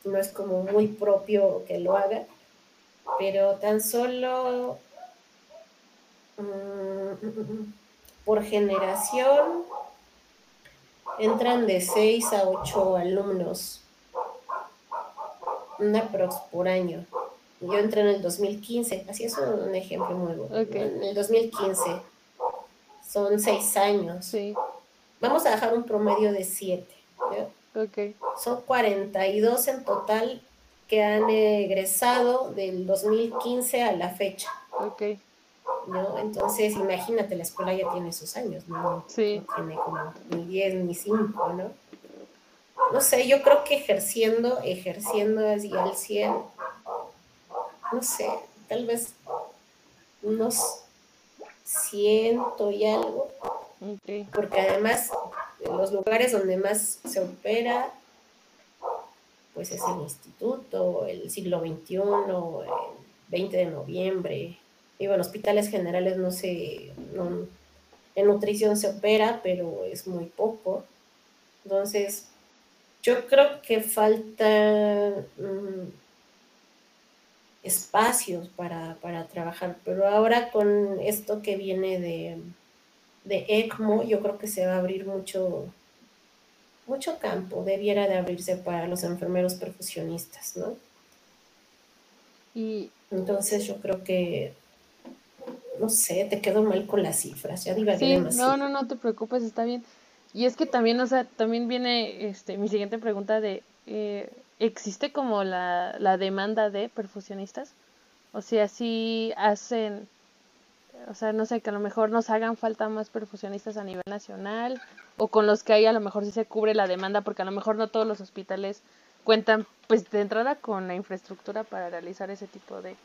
no es como muy propio que lo haga, pero tan solo mm, por generación entran de 6 a 8 alumnos, una prox por año. Yo entré en el 2015, así es un ejemplo muy bueno. En el 2015 son seis años. Sí. Vamos a dejar un promedio de siete. Okay. Son 42 en total que han egresado del 2015 a la fecha. Okay. ¿no? Entonces, imagínate, la escuela ya tiene sus años, ¿no? Sí. No tiene como ni 10 ni 5, ¿no? No sé, yo creo que ejerciendo, ejerciendo así al 100, no sé, tal vez unos ciento y algo. Porque además, los lugares donde más se opera, pues es el instituto, el siglo XXI, el 20 de noviembre. Y bueno, hospitales generales no sé, en nutrición se opera, pero es muy poco. Entonces, yo creo que falta mm, espacios para, trabajar, pero ahora con esto que viene de, de ECMO, yo creo que se va a abrir mucho, mucho campo, debiera de abrirse para los enfermeros perfusionistas, ¿no? Y entonces yo creo que, no sé, te quedo mal con las cifras, ya divagué sí, No, no, no te preocupes, está bien. Y es que también, o sea, también viene este, mi siguiente pregunta de, eh, ¿existe como la, la demanda de perfusionistas? O sea, si hacen, o sea, no sé, que a lo mejor nos hagan falta más perfusionistas a nivel nacional, o con los que hay a lo mejor sí se cubre la demanda, porque a lo mejor no todos los hospitales cuentan, pues de entrada con la infraestructura para realizar ese tipo de,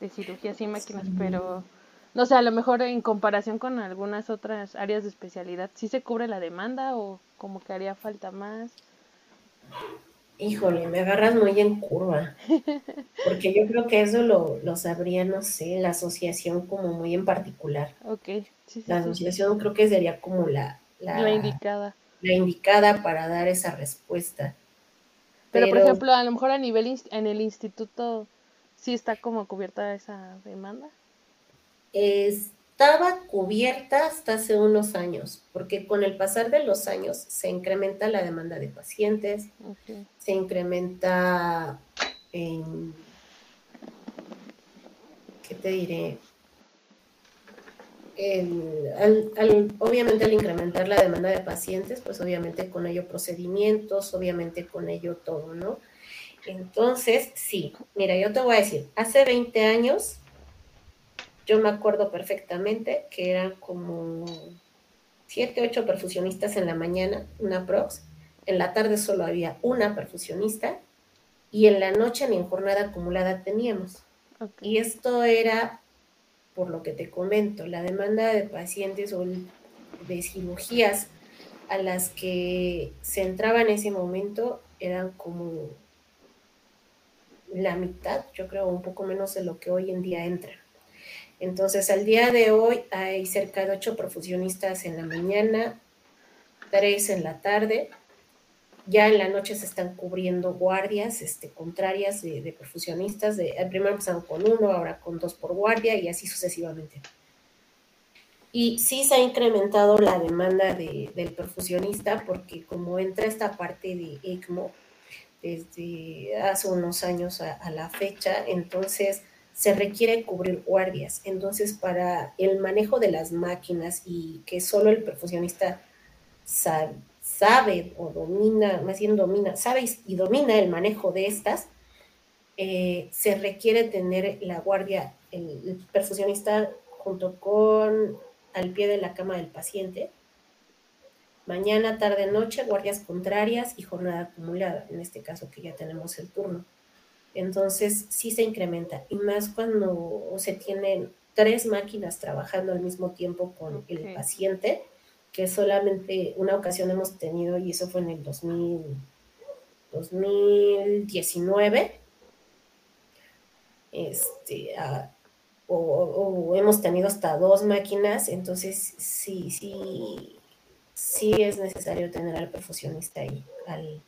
de cirugías y máquinas, pero no sé, a lo mejor en comparación con algunas otras áreas de especialidad, ¿sí se cubre la demanda o como que haría falta más? Híjole, me agarras muy en curva, porque yo creo que eso lo, lo sabría, no sé, la asociación como muy en particular. Ok. Sí, la asociación creo que sería como la, la, indicada. La indicada para dar esa respuesta. Pero, por ejemplo, a lo mejor a nivel en el instituto sí está como cubierta esa demanda. Es, estaba cubierta hasta hace unos años, porque con el pasar de los años se incrementa la demanda de pacientes, se incrementa, en, ¿qué te diré? obviamente al incrementar la demanda de pacientes, pues obviamente con ello procedimientos, obviamente con ello todo, ¿no? Entonces, sí, mira, yo te voy a decir, hace 20 años yo me acuerdo perfectamente que eran como siete, ocho perfusionistas en la mañana, una prox. En la tarde solo había una perfusionista y en la noche ni en jornada acumulada teníamos. Y esto era, por lo que te comento, la demanda de pacientes o de cirugías a las que se entraba en ese momento eran como la mitad, yo creo, un poco menos de lo que hoy en día entra. Entonces, al día de hoy hay cerca de ocho perfusionistas en la mañana, tres en la tarde. Ya en la noche se están cubriendo guardias este, contrarias de, perfusionistas. De, primero empezaron con uno, ahora con dos por guardia y así sucesivamente. Y sí se ha incrementado la demanda del perfusionista porque como entra esta parte de ECMO desde hace unos años a la fecha, entonces se requiere cubrir guardias. Entonces, para el manejo de las máquinas y que solo el perfusionista sabe, o domina, más bien domina, sabe y domina el manejo de estas, eh, se requiere tener la guardia, el, perfusionista junto con al pie de la cama del paciente. Mañana, tarde, noche, guardias contrarias y jornada acumulada, en este caso que ya tenemos el turno. Entonces sí se incrementa y más cuando se tienen tres máquinas trabajando al mismo tiempo con el paciente, que solamente una ocasión hemos tenido y eso fue en el 2000, 2019. Este, o, hemos tenido hasta dos máquinas, entonces sí, sí, sí es necesario tener al perfusionista ahí, al,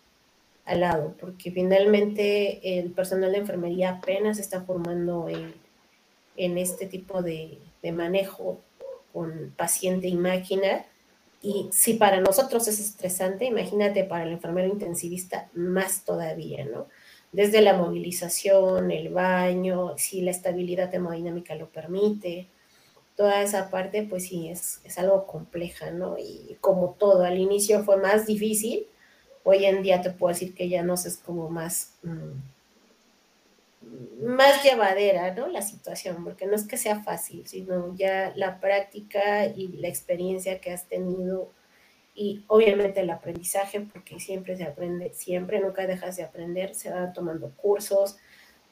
lado, porque finalmente el personal de enfermería apenas está formando en, en este tipo de, de manejo con paciente y máquina. Y si para nosotros es estresante, imagínate para el enfermero intensivista más todavía, ¿no? Desde la movilización, el baño, si la estabilidad hemodinámica lo permite, toda esa parte, pues sí, es, es algo compleja, ¿no? Y como todo, al inicio fue más difícil, hoy en día te puedo decir que ya no es como más... Mm, más llevadera, ¿no? La situación, porque no es que sea fácil, sino ya la práctica y la experiencia que has tenido y obviamente el aprendizaje, porque siempre se aprende, siempre, nunca dejas de aprender, se van tomando cursos,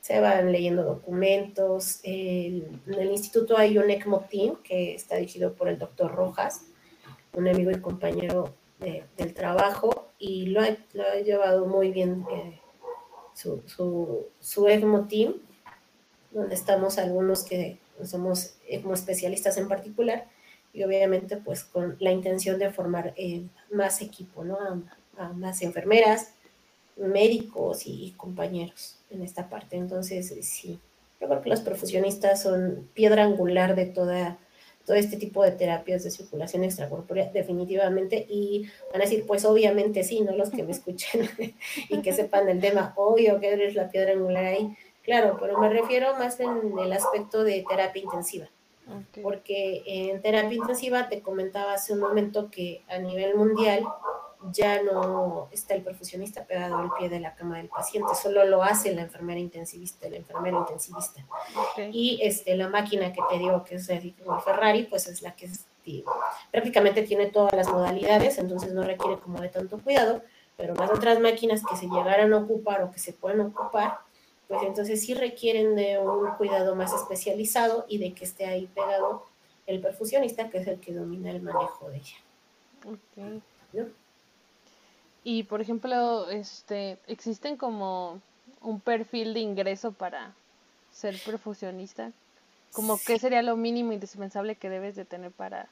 se van leyendo documentos. en el instituto hay un ECMO Team que está dirigido por el doctor Rojas, un amigo y compañero del trabajo, y lo ha, llevado muy bien. Eh, su, su, su ECMO Team, donde estamos algunos que somos ECMO especialistas en particular, y obviamente pues con la intención de formar eh, más equipo, ¿no? A, más enfermeras, médicos y, compañeros en esta parte. Entonces, sí, yo creo que los profesionistas son piedra angular de toda todo este tipo de terapias de circulación extracorpórea, definitivamente, y van a decir, pues obviamente sí, ¿no? Los que me escuchen y que sepan el tema, obvio que eres la piedra angular ahí, claro, pero me refiero más en el aspecto de terapia intensiva, porque en terapia intensiva te comentaba hace un momento que a nivel mundial ya no está el perfusionista pegado al pie de la cama del paciente, solo lo hace la enfermera intensivista, el enfermero intensivista. Y este, la máquina que te digo que es el Ferrari, pues es la que prácticamente tiene todas las modalidades, entonces no requiere como de tanto cuidado, pero las otras máquinas que se llegaran a ocupar o que se pueden ocupar, pues entonces sí requieren de un cuidado más especializado y de que esté ahí pegado el perfusionista, que es el que domina el manejo de ella. Y por ejemplo, este, existen como un perfil de ingreso para ser perfusionista. Como qué sería lo mínimo indispensable que debes de tener para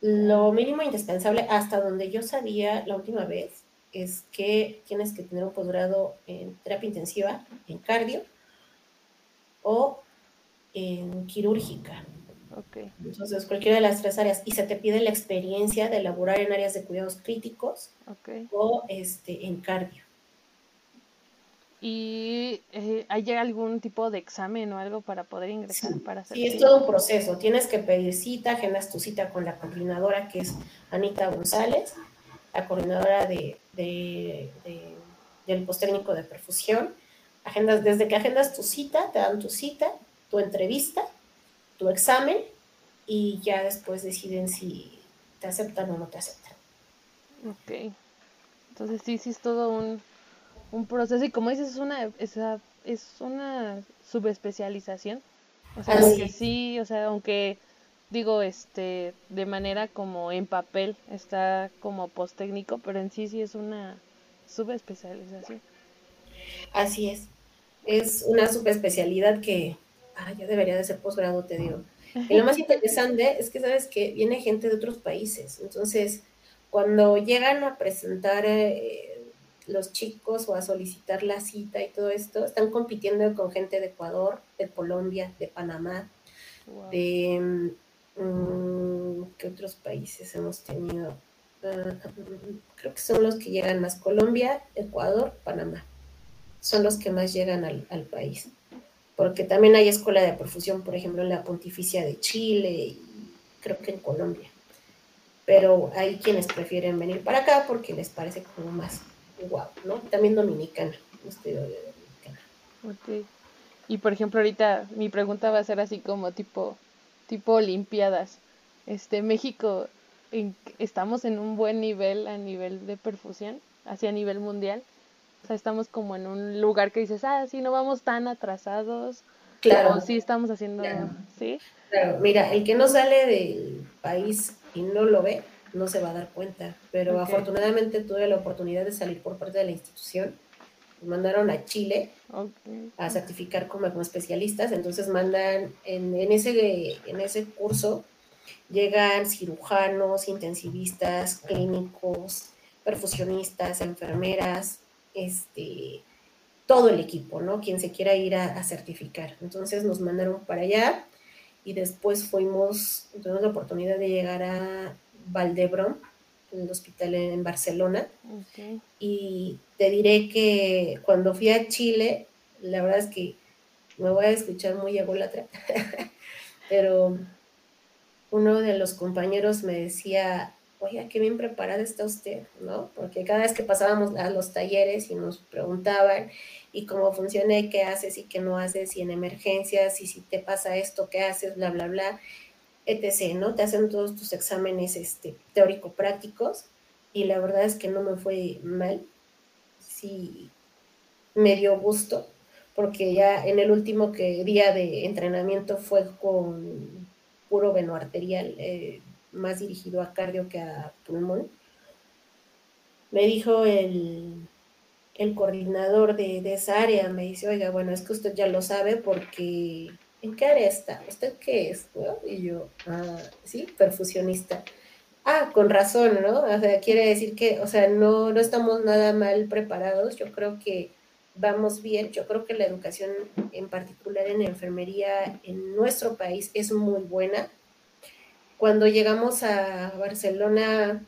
lo mínimo indispensable hasta donde yo sabía la última vez es que tienes que tener un posgrado en terapia intensiva, en cardio o en quirúrgica. Entonces, cualquiera de las tres áreas. Y se te pide la experiencia de laborar en áreas de cuidados críticos o este, en cardio. ¿Y eh, hay algún tipo de examen o algo para poder ingresar? Sí, para sí es todo un proceso. Tienes que pedir cita, agendas tu cita con la coordinadora que es Anita González, la coordinadora de, del postécnico de perfusión. Agendas, desde que agendas tu cita, te dan tu cita, tu entrevista tu examen y ya después deciden si te aceptan o no te aceptan. Ok. Entonces sí, sí es todo un, un proceso y como dices, es una, esa, es una subespecialización. O sea, sí, o sea, aunque digo, este, de manera como en papel está como post técnico, pero en sí sí es una subespecialización. Así es. Es una subespecialidad que ah, yo debería de ser posgrado, te digo. Y lo más interesante es que sabes que viene gente de otros países. Entonces, cuando llegan a presentar eh, los chicos o a solicitar la cita y todo esto, están compitiendo con gente de Ecuador, de Colombia, de Panamá, de... Mm, ¿Qué otros países hemos tenido? Ah, creo que son los que llegan más. Colombia, Ecuador, Panamá. Son los que más llegan al, al país porque también hay escuela de perfusión, por ejemplo, en la Pontificia de Chile y creo que en Colombia. Pero hay quienes prefieren venir para acá porque les parece como más guau, ¿no? También dominicana, estoy dominicana. Ok. Y por ejemplo, ahorita mi pregunta va a ser así como tipo, tipo Olimpiadas. Este, México, ¿estamos en un buen nivel a nivel de perfusión, hacia nivel mundial? O sea, estamos como en un lugar que dices, ah, sí, no vamos tan atrasados. Claro. sí estamos haciendo, ¿sí? Claro, mira, el que no sale del país y no lo ve, no se va a dar cuenta. Pero afortunadamente tuve la oportunidad de salir por parte de la institución mandaron a Chile a certificar como, como, especialistas, entonces mandan en, en, ese, en ese curso llegan cirujanos, intensivistas, clínicos, perfusionistas, enfermeras, este, todo el equipo, ¿no? Quien se quiera ir a, certificar. Entonces nos mandaron para allá y después fuimos, tuvimos la oportunidad de llegar a Valdebrón, el hospital en Barcelona. Y te diré que cuando fui a Chile, la verdad es que me voy a escuchar muy ególatra, pero uno de los compañeros me decía, oiga, qué bien preparada está usted, ¿no? Porque cada vez que pasábamos a los talleres y nos preguntaban y cómo funciona y qué haces y qué no haces y en emergencias y si te pasa esto, qué haces, bla, bla, bla, etc., ¿no? Te hacen todos tus exámenes este, teórico-prácticos y la verdad es que no me fue mal, sí me dio gusto, porque ya en el último que, día de entrenamiento fue con puro veno arterial, eh, más dirigido a cardio que a pulmón. Me dijo el, el coordinador de, de, esa área, me dice, oiga, bueno, es que usted ya lo sabe porque ¿en qué área está? ¿Usted qué es? Y yo, ah, sí, perfusionista. Ah, con razón, ¿no? O sea, quiere decir que, o sea, no, no estamos nada mal preparados. Yo creo que vamos bien. Yo creo que la educación, en particular en enfermería, en nuestro país es muy buena. Cuando llegamos a Barcelona,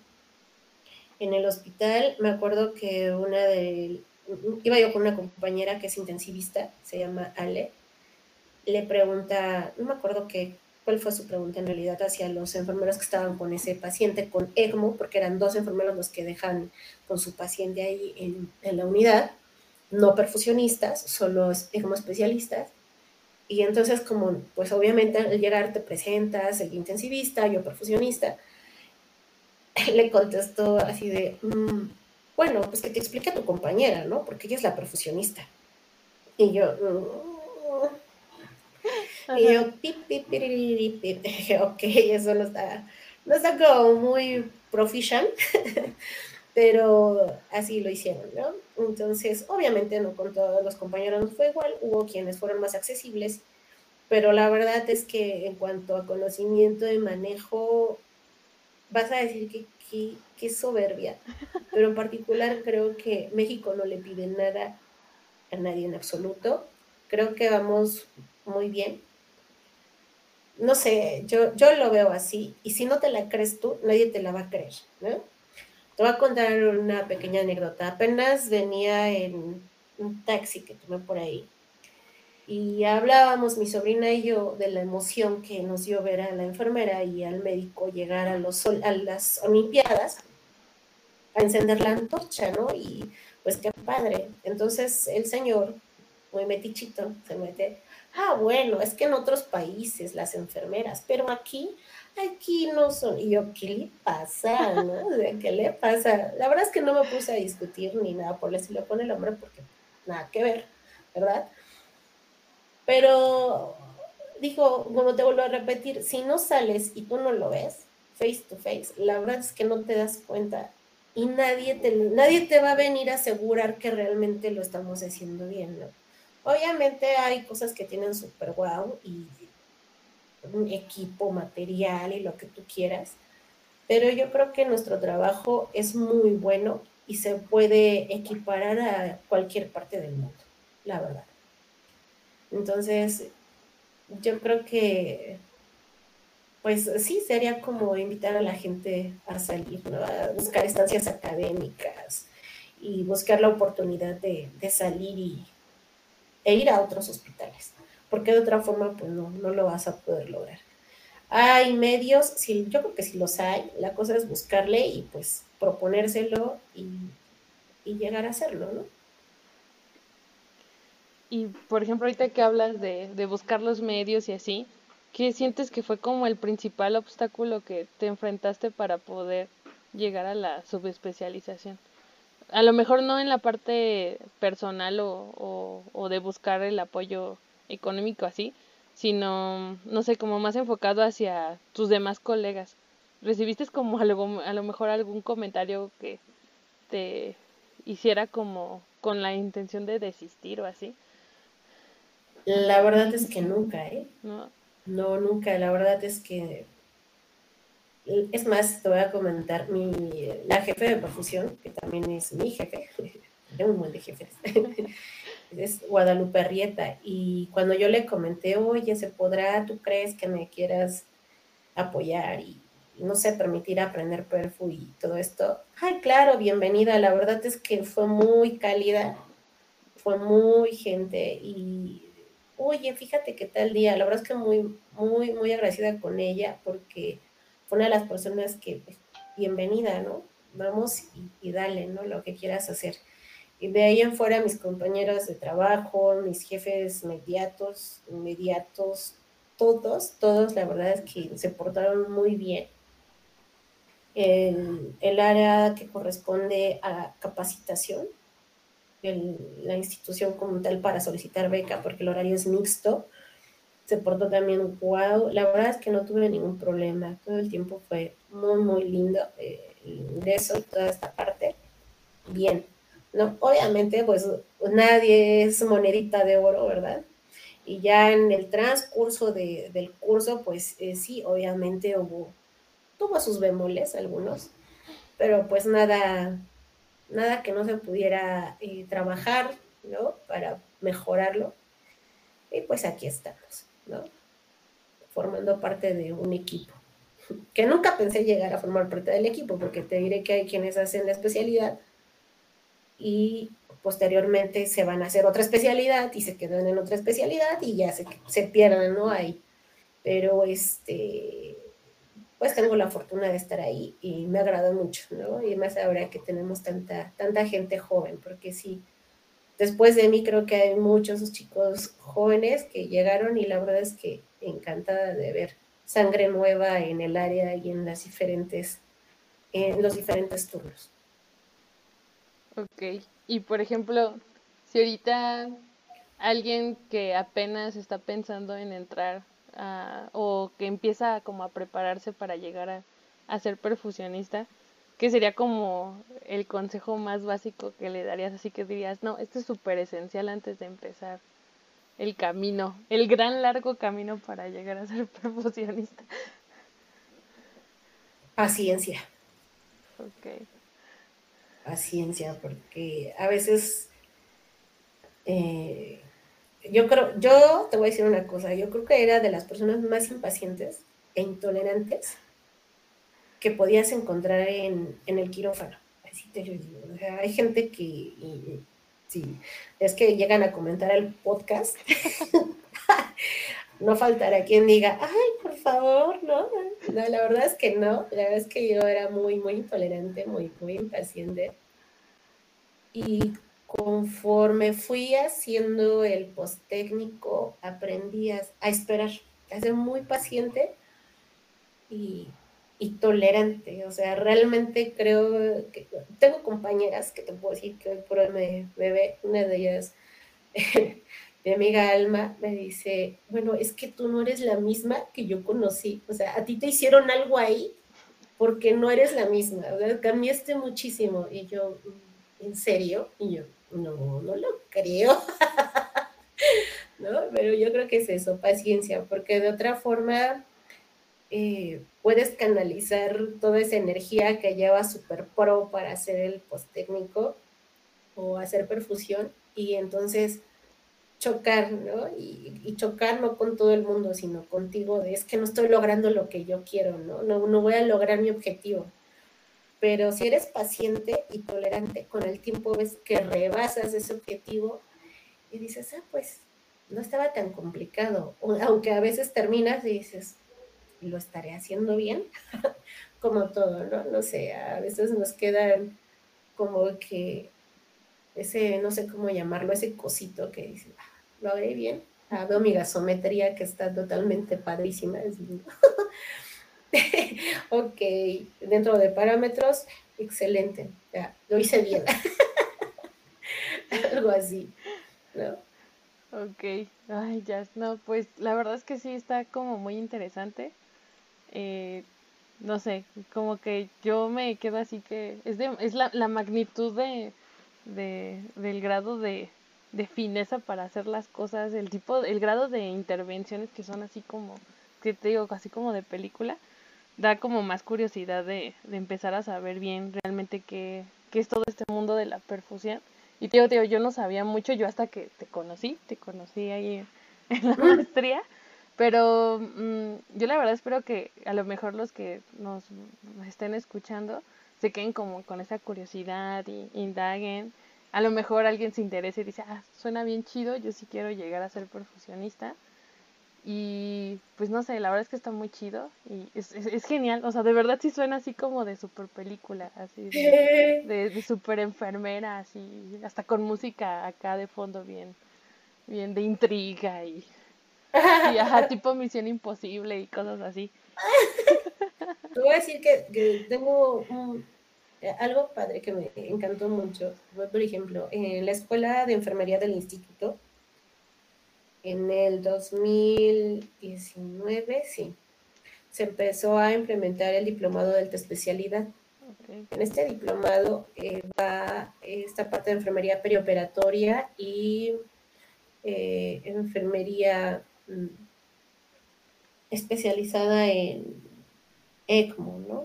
en el hospital, me acuerdo que una de, iba yo con una compañera que es intensivista, se llama Ale, le pregunta, no me acuerdo qué, cuál fue su pregunta en realidad hacia los enfermeros que estaban con ese paciente con ECMO, porque eran dos enfermeros los que dejan con su paciente ahí en, la unidad, no perfusionistas, solo ECMO especialistas. Y entonces, como, pues obviamente al llegar te presentas, el intensivista, yo perfusionista, le contestó así de, mm, bueno, pues que te explique a tu compañera, ¿no? Porque ella es la perfusionista. Y yo, mm". y yo, pip, pip, pip, pip, ok, eso no está, no está como muy proficient, pero así lo hicieron, ¿no? Entonces, obviamente no con todos los compañeros nos fue igual, hubo quienes fueron más accesibles, pero la verdad es que en cuanto a conocimiento de manejo, vas a decir que, que, soberbia, pero en particular creo que México no le pide nada a nadie en absoluto. Creo que vamos muy bien. No sé, yo, yo lo veo así, y si no te la crees tú, nadie te la va a creer, ¿no? Te voy a contar una pequeña anécdota. Apenas venía en un taxi que tomé por ahí y hablábamos mi sobrina y yo de la emoción que nos dio ver a la enfermera y al médico llegar a, los, a las Olimpiadas a encender la antorcha, ¿no? Y pues qué padre. Entonces el señor, muy metichito, se mete, ah, bueno, es que en otros países las enfermeras, pero aquí aquí no son. Y yo, ¿qué le pasa? ¿no? ¿Qué le pasa? La verdad es que no me puse a discutir ni nada por el estilo con el hombre porque nada que ver, ¿verdad? Pero dijo, como te vuelvo a repetir, si no sales y tú no lo ves face to face, la verdad es que no te das cuenta y nadie te, nadie te va a venir a asegurar que realmente lo estamos haciendo bien, ¿no? Obviamente hay cosas que tienen súper guau y un equipo, material y lo que tú quieras. Pero yo creo que nuestro trabajo es muy bueno y se puede equiparar a cualquier parte del mundo, la verdad. Entonces, yo creo que, pues sí, sería como invitar a la gente a salir, a buscar estancias académicas y buscar la oportunidad de, salir y, e ir a otros hospitales porque de otra forma pues no, no lo vas a poder lograr. Hay medios, sí, yo creo que sí los hay, la cosa es buscarle y pues proponérselo y, llegar a hacerlo, ¿no? Y por ejemplo, ahorita que hablas de, de buscar los medios y así, ¿qué sientes que fue como el principal obstáculo que te enfrentaste para poder llegar a la subespecialización? A lo mejor no en la parte personal o, o de buscar el apoyo económico así, sino, no sé, como más enfocado hacia tus demás colegas. ¿Recibiste como algo, a lo mejor algún comentario que te hiciera como con la intención de desistir o así. La verdad es que nunca, ¿eh? No. No, nunca. La verdad es que. Es más, te voy a comentar, mi, la jefe de profusión, que también es mi jefe, tengo un buen de jefes, es Guadalupe Rieta. Y cuando yo le comenté, oye, ¿se podrá? ¿Tú crees que me quieras apoyar y, no sé, permitir aprender perfu y todo esto? Ay, claro, bienvenida. La verdad es que fue muy cálida, fue muy gente y oye, fíjate qué tal día. La verdad es que muy, muy, muy agradecida con ella porque fue una de las personas que, bienvenida, ¿no? Vamos y, dale, ¿no? Lo que quieras hacer. Y de ahí en fuera mis compañeros de trabajo, mis jefes inmediatos, inmediatos, todos, todos, la verdad es que se portaron muy bien. El, el área que corresponde a capacitación, la institución como tal para solicitar beca, porque el horario es mixto, se portó también wow. La verdad es que no tuve ningún problema, todo el tiempo fue muy, muy lindo eh, el ingreso toda esta parte. Bien, ¿no? Obviamente, pues nadie es monedita de oro, ¿verdad? Y ya en el transcurso del curso, pues eh, sí, obviamente hubo, tuvo sus bemoles algunos, pero pues nada, nada que no se pudiera eh, trabajar, ¿no? Para mejorarlo. Y pues aquí estamos, ¿no? Formando parte de un equipo. Que nunca pensé llegar a formar parte del equipo, porque te diré que hay quienes hacen la especialidad y posteriormente se van a hacer otra especialidad y se quedan en otra especialidad y ya se, pierden, ¿no? Ahí. Pero este, pues tengo la fortuna de estar ahí y me agrada mucho, ¿no? Y más ahora que tenemos tanta, tanta gente joven, porque sí, después de mí creo que hay muchos chicos jóvenes que llegaron y la verdad es que encantada de ver sangre nueva en el área y en las diferentes, en los diferentes turnos. Ok, y por ejemplo, si ahorita alguien que apenas está pensando en entrar o que empieza como a prepararse para llegar a, a ser perfusionista, que sería como el consejo más básico que le darías, así que dirías, no, esto es súper esencial antes de empezar el camino, el gran largo camino para llegar a ser perfusionista. Paciencia. Ok. Paciencia, porque a veces eh, yo creo, yo te voy a decir una cosa, yo creo que era de las personas más impacientes e intolerantes que podías encontrar en, el quirófano. Así te lo digo. hay gente que, sí, es que llegan a comentar el podcast. no faltará quien diga, ay, por favor, no, no, la verdad es que no, la verdad es que yo era muy, muy intolerante, muy, muy impaciente. Y conforme fui haciendo el post técnico, aprendí a, esperar, a ser muy paciente y, tolerante. O sea, realmente creo que tengo compañeras que te puedo decir que hoy por hoy me, una de ellas, mi amiga Alma, me dice, bueno, es que tú no eres la misma que yo conocí. O sea, a ti te hicieron algo ahí porque no eres la misma. Cambiaste muchísimo. Y yo, ¿en serio? Y yo, no, no lo creo. ¿No? Pero yo creo que es eso, paciencia, porque de otra forma eh, puedes canalizar toda esa energía que lleva Super Pro para hacer el post técnico o hacer perfusión y entonces chocar, ¿no? Y, chocar no con todo el mundo, sino contigo, de es que no estoy logrando lo que yo quiero, ¿no? No, no voy a lograr mi objetivo pero si eres paciente y tolerante, con el tiempo ves que rebasas ese objetivo y dices, ah, pues no estaba tan complicado, aunque a veces terminas y dices, lo estaré haciendo bien, como todo, ¿no? No sé, a veces nos quedan como que ese, no sé cómo llamarlo, ese cosito que dices, ah, lo haré bien. Ah, veo mi gasometría que está totalmente padrísima. ok, dentro de parámetros, excelente, lo hice bien. Algo así, ¿no? Ok, ay, ya, no, pues la verdad es que sí está como muy interesante. Eh, no sé, como que yo me quedo así que es, de, es la, la magnitud de, de, del grado de, de fineza para hacer las cosas, el tipo, el grado de intervenciones que son así como, que te digo, así como de película, da como más curiosidad de, de empezar a saber bien realmente qué, qué es todo este mundo de la perfusión. Y te digo, te digo, yo no sabía mucho, yo hasta que te conocí, te conocí ahí en, la maestría, pero mm, yo la verdad espero que a lo mejor los que nos estén escuchando se queden como con esa curiosidad y indaguen a lo mejor alguien se interesa y dice, ah, suena bien chido, yo sí quiero llegar a ser perfusionista. Y pues no sé, la verdad es que está muy chido y es, es, genial, o sea, de verdad sí suena así como de super película, así de, de, super enfermera, así, hasta con música acá de fondo bien, bien de intriga y, y ajá, tipo Misión Imposible y cosas así. Te voy a decir que, que tengo un, eh, algo padre que me encantó mucho por ejemplo, en la escuela de enfermería del instituto, en el 2019, sí, se empezó a implementar el diplomado de alta especialidad. En este diplomado eh, va esta parte de enfermería perioperatoria y eh, enfermería mm, especializada en ECMO, ¿no?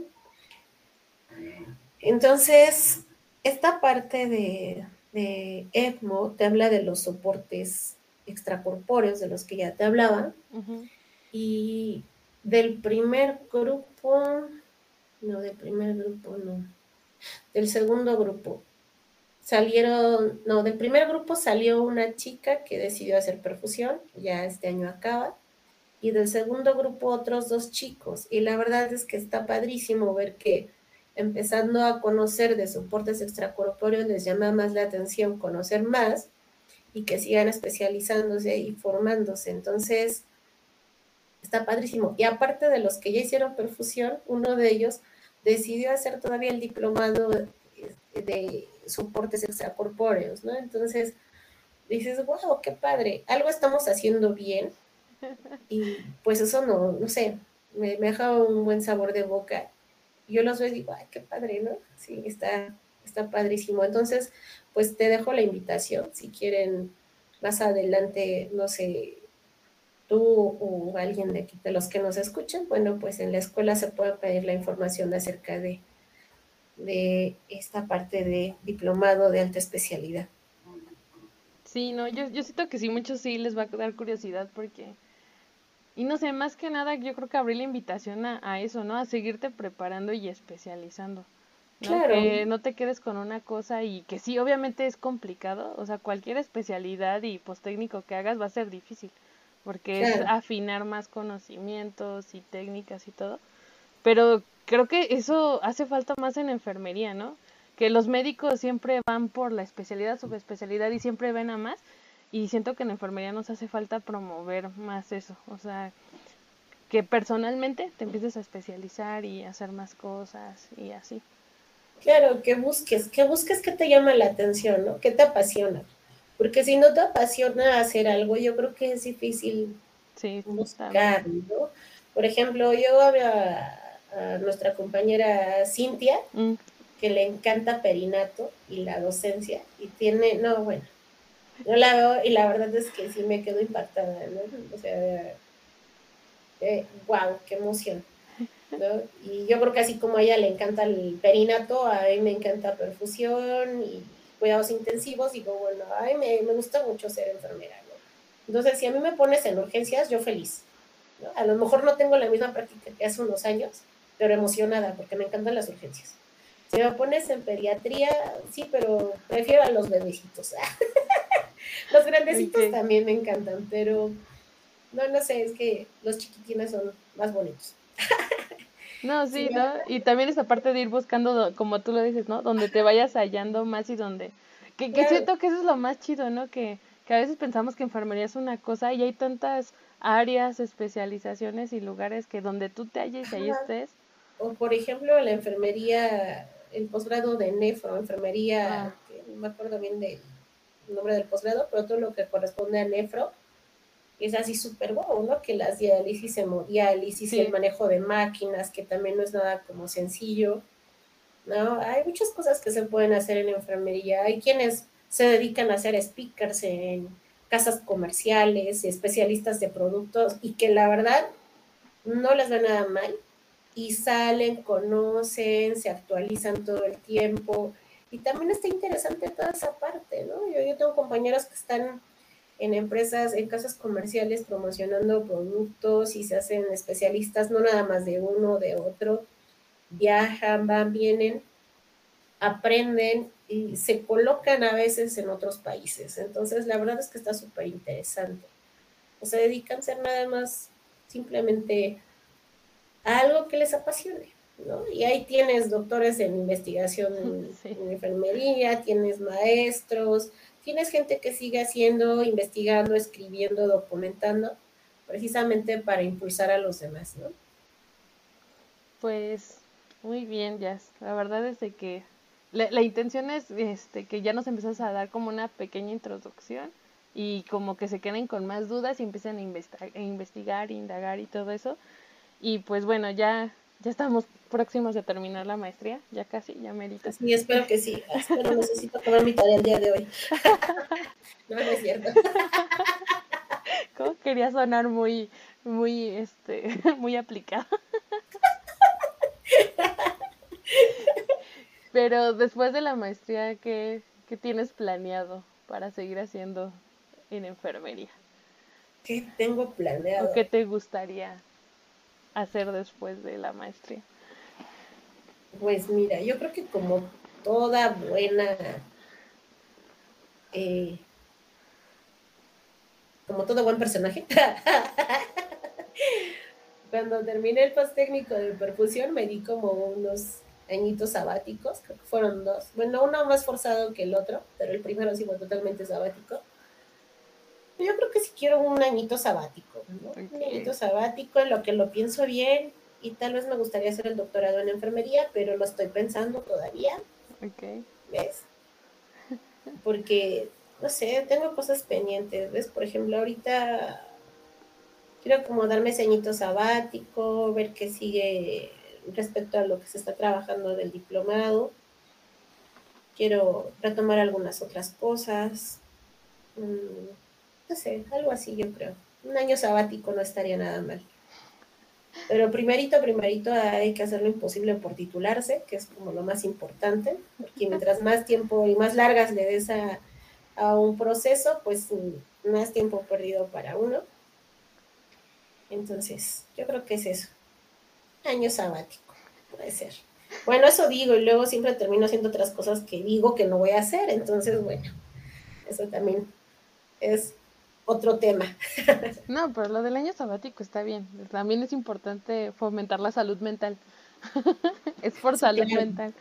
Entonces, esta parte de, de ECMO te habla de los soportes extracorpóreos de los que ya te hablaba. Y del primer grupo, no, del primer grupo, no. Del segundo grupo. Salieron, no, del primer grupo salió una chica que decidió hacer perfusión, ya este año acaba. Y del segundo grupo otros dos chicos. Y la verdad es que está padrísimo ver que empezando a conocer de soportes extracorpóreos, les llama más la atención conocer más y que sigan especializándose y formándose. Entonces, está padrísimo. Y aparte de los que ya hicieron perfusión, uno de ellos decidió hacer todavía el diplomado de, soportes extracorpóreos, ¿no? Entonces, dices, wow, qué padre, algo estamos haciendo bien. Y pues eso no, no sé, me, me deja un buen sabor de boca yo los veo y digo, ay, qué padre, ¿no? Sí, está, está padrísimo. Entonces, pues te dejo la invitación, si quieren más adelante, no sé, tú o alguien de aquí, de los que nos escuchan, bueno, pues en la escuela se puede pedir la información acerca de, de esta parte de diplomado de alta especialidad. Sí, no, yo, yo siento que sí, muchos sí les va a dar curiosidad porque y no sé, más que nada yo creo que abrí la invitación a, eso, ¿no? A seguirte preparando y especializando. ¿no? Claro. Que no te quedes con una cosa y que sí, obviamente es complicado, o sea, cualquier especialidad y post técnico que hagas va a ser difícil, porque es afinar más conocimientos y técnicas y todo. Pero creo que eso hace falta más en enfermería, ¿no? Que los médicos siempre van por la especialidad, subespecialidad y siempre ven a más y siento que en enfermería nos hace falta promover más eso, o sea, que personalmente te empieces a especializar y hacer más cosas y así. Claro, que busques, que busques que te llama la atención, ¿no? Que te apasiona. Porque si no te apasiona hacer algo, yo creo que es difícil sí, buscar, ¿no? Por ejemplo, yo había a nuestra compañera Cintia, mm. que le encanta perinato y la docencia, y tiene, no, bueno, yo la veo y la verdad es que sí me quedo impactada, ¿no? O sea, wow, qué emoción. Y yo creo que así como a ella le encanta el perinato, a mí me encanta perfusión y cuidados intensivos, digo, bueno, a mí me, me gusta mucho ser enfermera, ¿no? Entonces, si a mí me pones en urgencias, yo feliz. ¿no? A lo mejor no tengo la misma práctica que hace unos años, pero emocionada porque me encantan las urgencias. Si me pones en pediatría, sí, pero prefiero a los bebecitos. los grandecitos también me encantan, pero no, no sé, es que los chiquitines son más bonitos. No, sí, ¿no? Y también esa parte de ir buscando, como tú lo dices, ¿no? Donde te vayas hallando más y donde... Que, que siento que eso es lo más chido, ¿no? Que, que a veces pensamos que enfermería es una cosa y hay tantas áreas, especializaciones y lugares que donde tú te halles y ahí estés. O por ejemplo, la enfermería, el posgrado de nefro, enfermería, ah. que no me acuerdo bien de nombre del posgrado, pero todo lo que corresponde a nefro es así súper guau, ¿no? Que las diálisis, hemodiálisis y el manejo de máquinas, que también no es nada como sencillo. ¿no? Hay muchas cosas que se pueden hacer en enfermería. Hay quienes se dedican a hacer speakers en casas comerciales, especialistas de productos y que la verdad no les va nada mal y salen, conocen, se actualizan todo el tiempo y también está interesante toda esa parte, ¿no? Yo, tengo compañeros que están en empresas, en casas comerciales promocionando productos y se hacen especialistas, no nada más de uno, de otro, viajan, van, vienen, aprenden y se colocan a veces en otros países. Entonces, la verdad es que está súper interesante. O se dedican a ser nada más simplemente a algo que les apasione. ¿No? Y ahí tienes doctores en investigación en enfermería, tienes maestros, tienes gente que sigue haciendo, investigando, escribiendo, documentando, precisamente para impulsar a los demás, ¿no? Pues muy bien, Jazz. La verdad es de que la, intención es este, que ya nos empezás a dar como una pequeña introducción y como que se queden con más dudas y empiecen a, investigar, a investigar, indagar y todo eso. Y pues bueno, ya ya estamos próximos a terminar la maestría, ya casi, ya merita. Sí, espero que sí, pero necesito acabar mi tarea el día de hoy. no, no es cierto. ¿Cómo quería sonar muy, muy, este, muy aplicado? Pero después de la maestría, ¿qué, ¿qué, tienes planeado para seguir haciendo en enfermería? ¿Qué tengo planeado? ¿O qué te gustaría hacer después de la maestría? Pues mira, yo creo que como toda buena, eh, como todo buen personaje, cuando terminé el post técnico de perfusión me di como unos añitos sabáticos, creo que fueron dos, bueno, uno más forzado que el otro, pero el primero sí fue totalmente sabático yo creo que sí quiero un añito sabático, ¿no? Un añito sabático en lo que lo pienso bien y tal vez me gustaría hacer el doctorado en enfermería, pero lo estoy pensando todavía. Ok. ¿Ves? Porque, no sé, tengo cosas pendientes, ¿ves? Por ejemplo, ahorita quiero como darme ese añito sabático, ver qué sigue respecto a lo que se está trabajando del diplomado. Quiero retomar algunas otras cosas. Mm, no sé, algo así yo creo. Un año sabático no estaría nada mal. Pero primerito, primerito hay que hacer lo imposible por titularse, que es como lo más importante, porque mientras más tiempo y más largas le des a, un proceso, pues más tiempo perdido para uno. Entonces, yo creo que es eso. Año sabático, puede ser. Bueno, eso digo, y luego siempre termino haciendo otras cosas que digo que no voy a hacer, entonces, bueno, eso también es otro tema. No, pero lo del año sabático está bien. También es importante fomentar la salud mental. es por salud mental.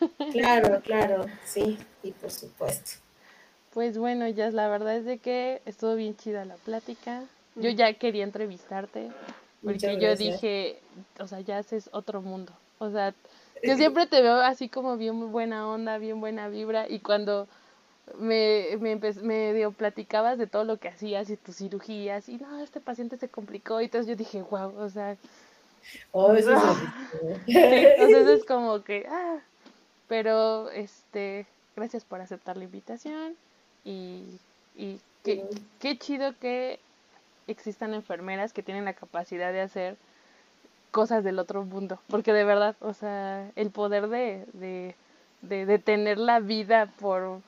claro, claro, sí, y por supuesto. Pues bueno, ya la verdad es de que estuvo bien chida la plática. Yo ya quería entrevistarte porque yo dije, o sea, ya haces otro mundo. O sea, yo siempre te veo así como bien buena onda, bien buena vibra y cuando me, me, me dio, platicabas de todo lo que hacías y tus cirugías y no, este paciente se complicó y entonces yo dije, wow, o sea... Oh, eso es entonces es como que, ah, pero este, gracias por aceptar la invitación y, y qué, qué chido que existan enfermeras que tienen la capacidad de hacer cosas del otro mundo, porque de verdad, o sea, el poder de, de, de, de tener la vida por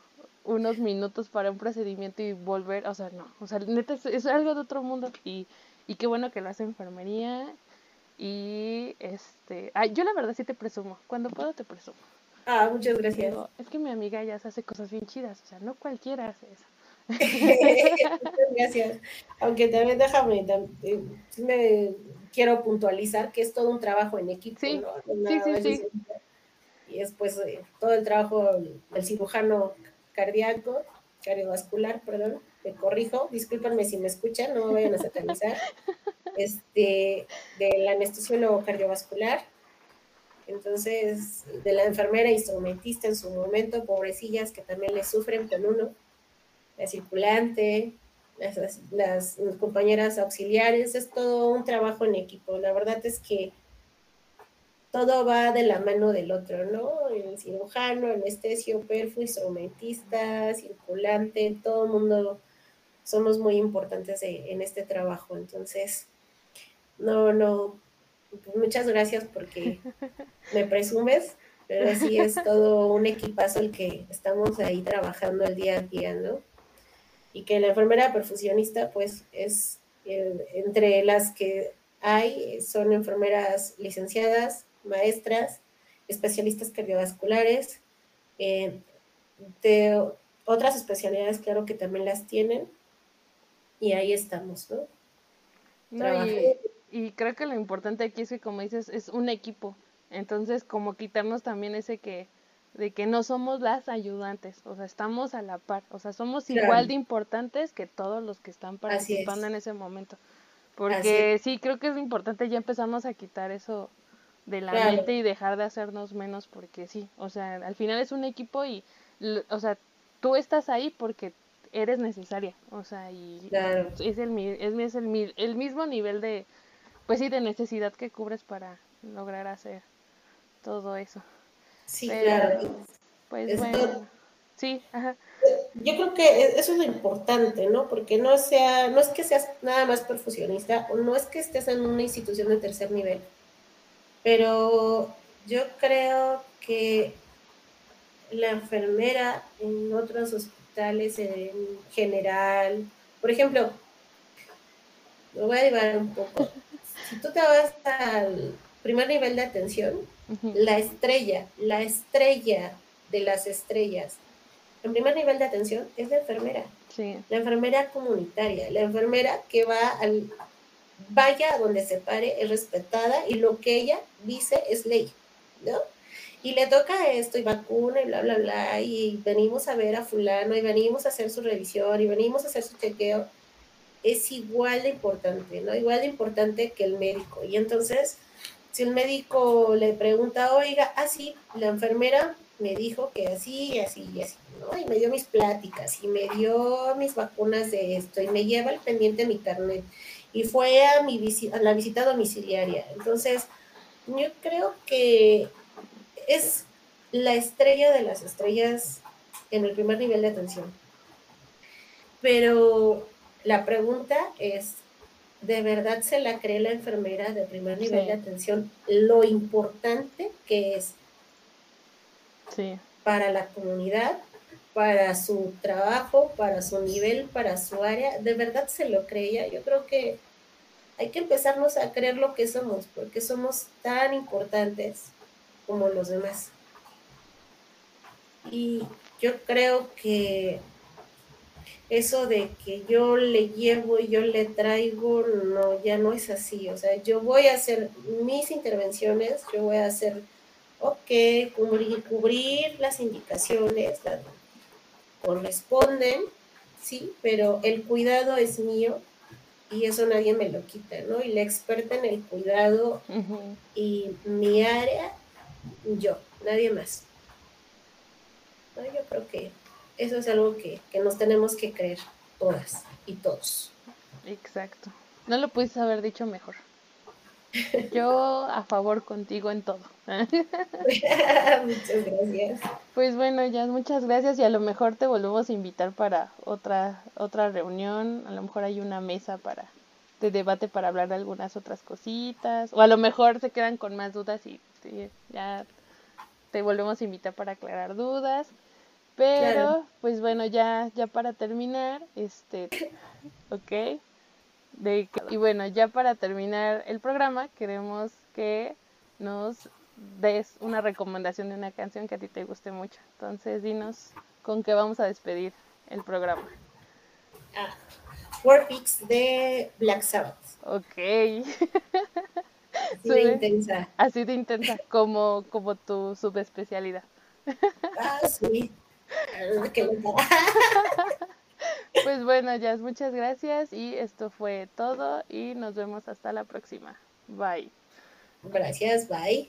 unos minutos para un procedimiento y volver, o sea, no, o sea, neta es, algo de otro mundo y, y qué bueno que lo hace enfermería y este, ay, yo la verdad sí te presumo, cuando puedo te presumo. Ah, muchas gracias. es que mi amiga ya se hace cosas bien chidas, o sea, no cualquiera hace eso. muchas gracias. Aunque también déjame, eh, me quiero puntualizar que es todo un trabajo en equipo, sí, Sí, sí, sí. Y después eh, todo el trabajo del cirujano cardíaco, cardiovascular, perdón, me corrijo, discúlpenme si me escuchan, no me vayan a satanizar, este, del anestesiólogo cardiovascular, entonces, de la enfermera instrumentista en su momento, pobrecillas que también le sufren con uno, la circulante, las, las, compañeras auxiliares, es todo un trabajo en equipo. La verdad es que todo va de la mano del otro, ¿no? El cirujano, anestesio, perfo, instrumentista, circulante, todo el mundo somos muy importantes en este trabajo. Entonces, no, no, pues muchas gracias porque me presumes, pero sí es todo un equipazo el que estamos ahí trabajando el día a día, ¿no? Y que la enfermera perfusionista, pues, es entre las que hay, son enfermeras licenciadas, maestras, especialistas cardiovasculares, eh, de otras especialidades, claro que también las tienen, y ahí estamos, ¿no? y, creo que lo importante aquí es que, como dices, es un equipo. Entonces, como quitarnos también ese que, de que no somos las ayudantes, o sea, estamos a la par, o sea, somos igual de importantes que todos los que están participando en ese momento. Porque sí, creo que es importante ya empezamos a quitar eso de la mente y dejar de hacernos menos porque sí, o sea, al final es un equipo y, o sea, tú estás ahí porque eres necesaria, o sea, y es, el, es, el, el mismo nivel de, pues sí, de necesidad que cubres para lograr hacer todo eso. Sí, claro. Pues bueno, sí, ajá. Yo creo que e, eso es lo importante, ¿no? Porque no sea, no es que seas nada más perfusionista o no es que estés en una institución de tercer nivel, pero yo creo que la enfermera en otros hospitales en general, por ejemplo, me voy a llevar un poco. Si tú te vas al primer nivel de atención, la estrella, la estrella de las estrellas, en primer nivel de atención es la enfermera. La enfermera comunitaria, la enfermera que va al, vaya a donde se pare, es respetada y lo que ella dice es ley, ¿no? Y le toca esto y vacuna y bla, bla, bla, y venimos a ver a fulano y venimos a hacer su revisión y venimos a hacer su chequeo, es igual de importante, ¿no? Igual de importante que el médico. Y entonces, si el médico le pregunta, oiga, así, ah, la enfermera me dijo que así y así y así, ¿no? Y me dio mis pláticas y me dio mis vacunas de esto y me lleva al pendiente mi carnet y fue a, mi a la visita domiciliaria. Entonces, yo creo que es la estrella de las estrellas en el primer nivel de atención. Pero la pregunta es, ¿de verdad se la cree la enfermera de primer nivel de atención lo importante que es para la comunidad, para su trabajo, para su nivel, para su área, de verdad se lo creía. Yo creo que hay que empezarnos a creer lo que somos, porque somos tan importantes como los demás. Y yo creo que eso de que yo le llevo y yo le traigo, no, ya no es así. O sea, yo voy a hacer mis intervenciones, yo voy a hacer ok, cubrir, cubrir las indicaciones, corresponden, sí, pero el cuidado es mío y eso nadie me lo quita, ¿no? Y la experta en el cuidado y mi área, yo, nadie más. Yo creo que eso es algo que, que nos tenemos que creer todas y todos. Exacto. No lo pudiste haber dicho mejor. Yo a favor contigo en todo. muchas gracias. Pues bueno, ya muchas gracias y a lo mejor te volvemos a invitar para otra otra reunión, a lo mejor hay una mesa para de debate para hablar de algunas otras cositas o a lo mejor se quedan con más dudas y ya te volvemos a invitar para aclarar dudas. Pero pues bueno, ya ya para terminar, este ok y bueno, ya para terminar el programa, queremos que nos des una recomendación de una canción que a ti te guste mucho. Entonces, dinos con qué vamos a despedir el programa. Ah, Warpix de Black Sabbath. Ok. Así de intensa. Así de intensa, como, como tu subespecialidad. Ah, sí. Pues bueno, Jazz, muchas gracias y esto fue todo y nos vemos hasta la próxima. Bye. Gracias, bye.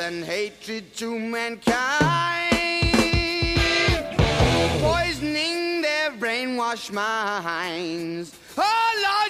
And hatred to mankind, poisoning their brainwashed minds. Oh Lord,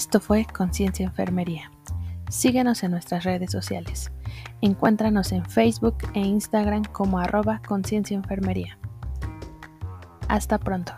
Esto fue Conciencia Enfermería. Síguenos en nuestras redes sociales. Encuéntranos en Facebook e Instagram como arroba Conciencia Enfermería. Hasta pronto.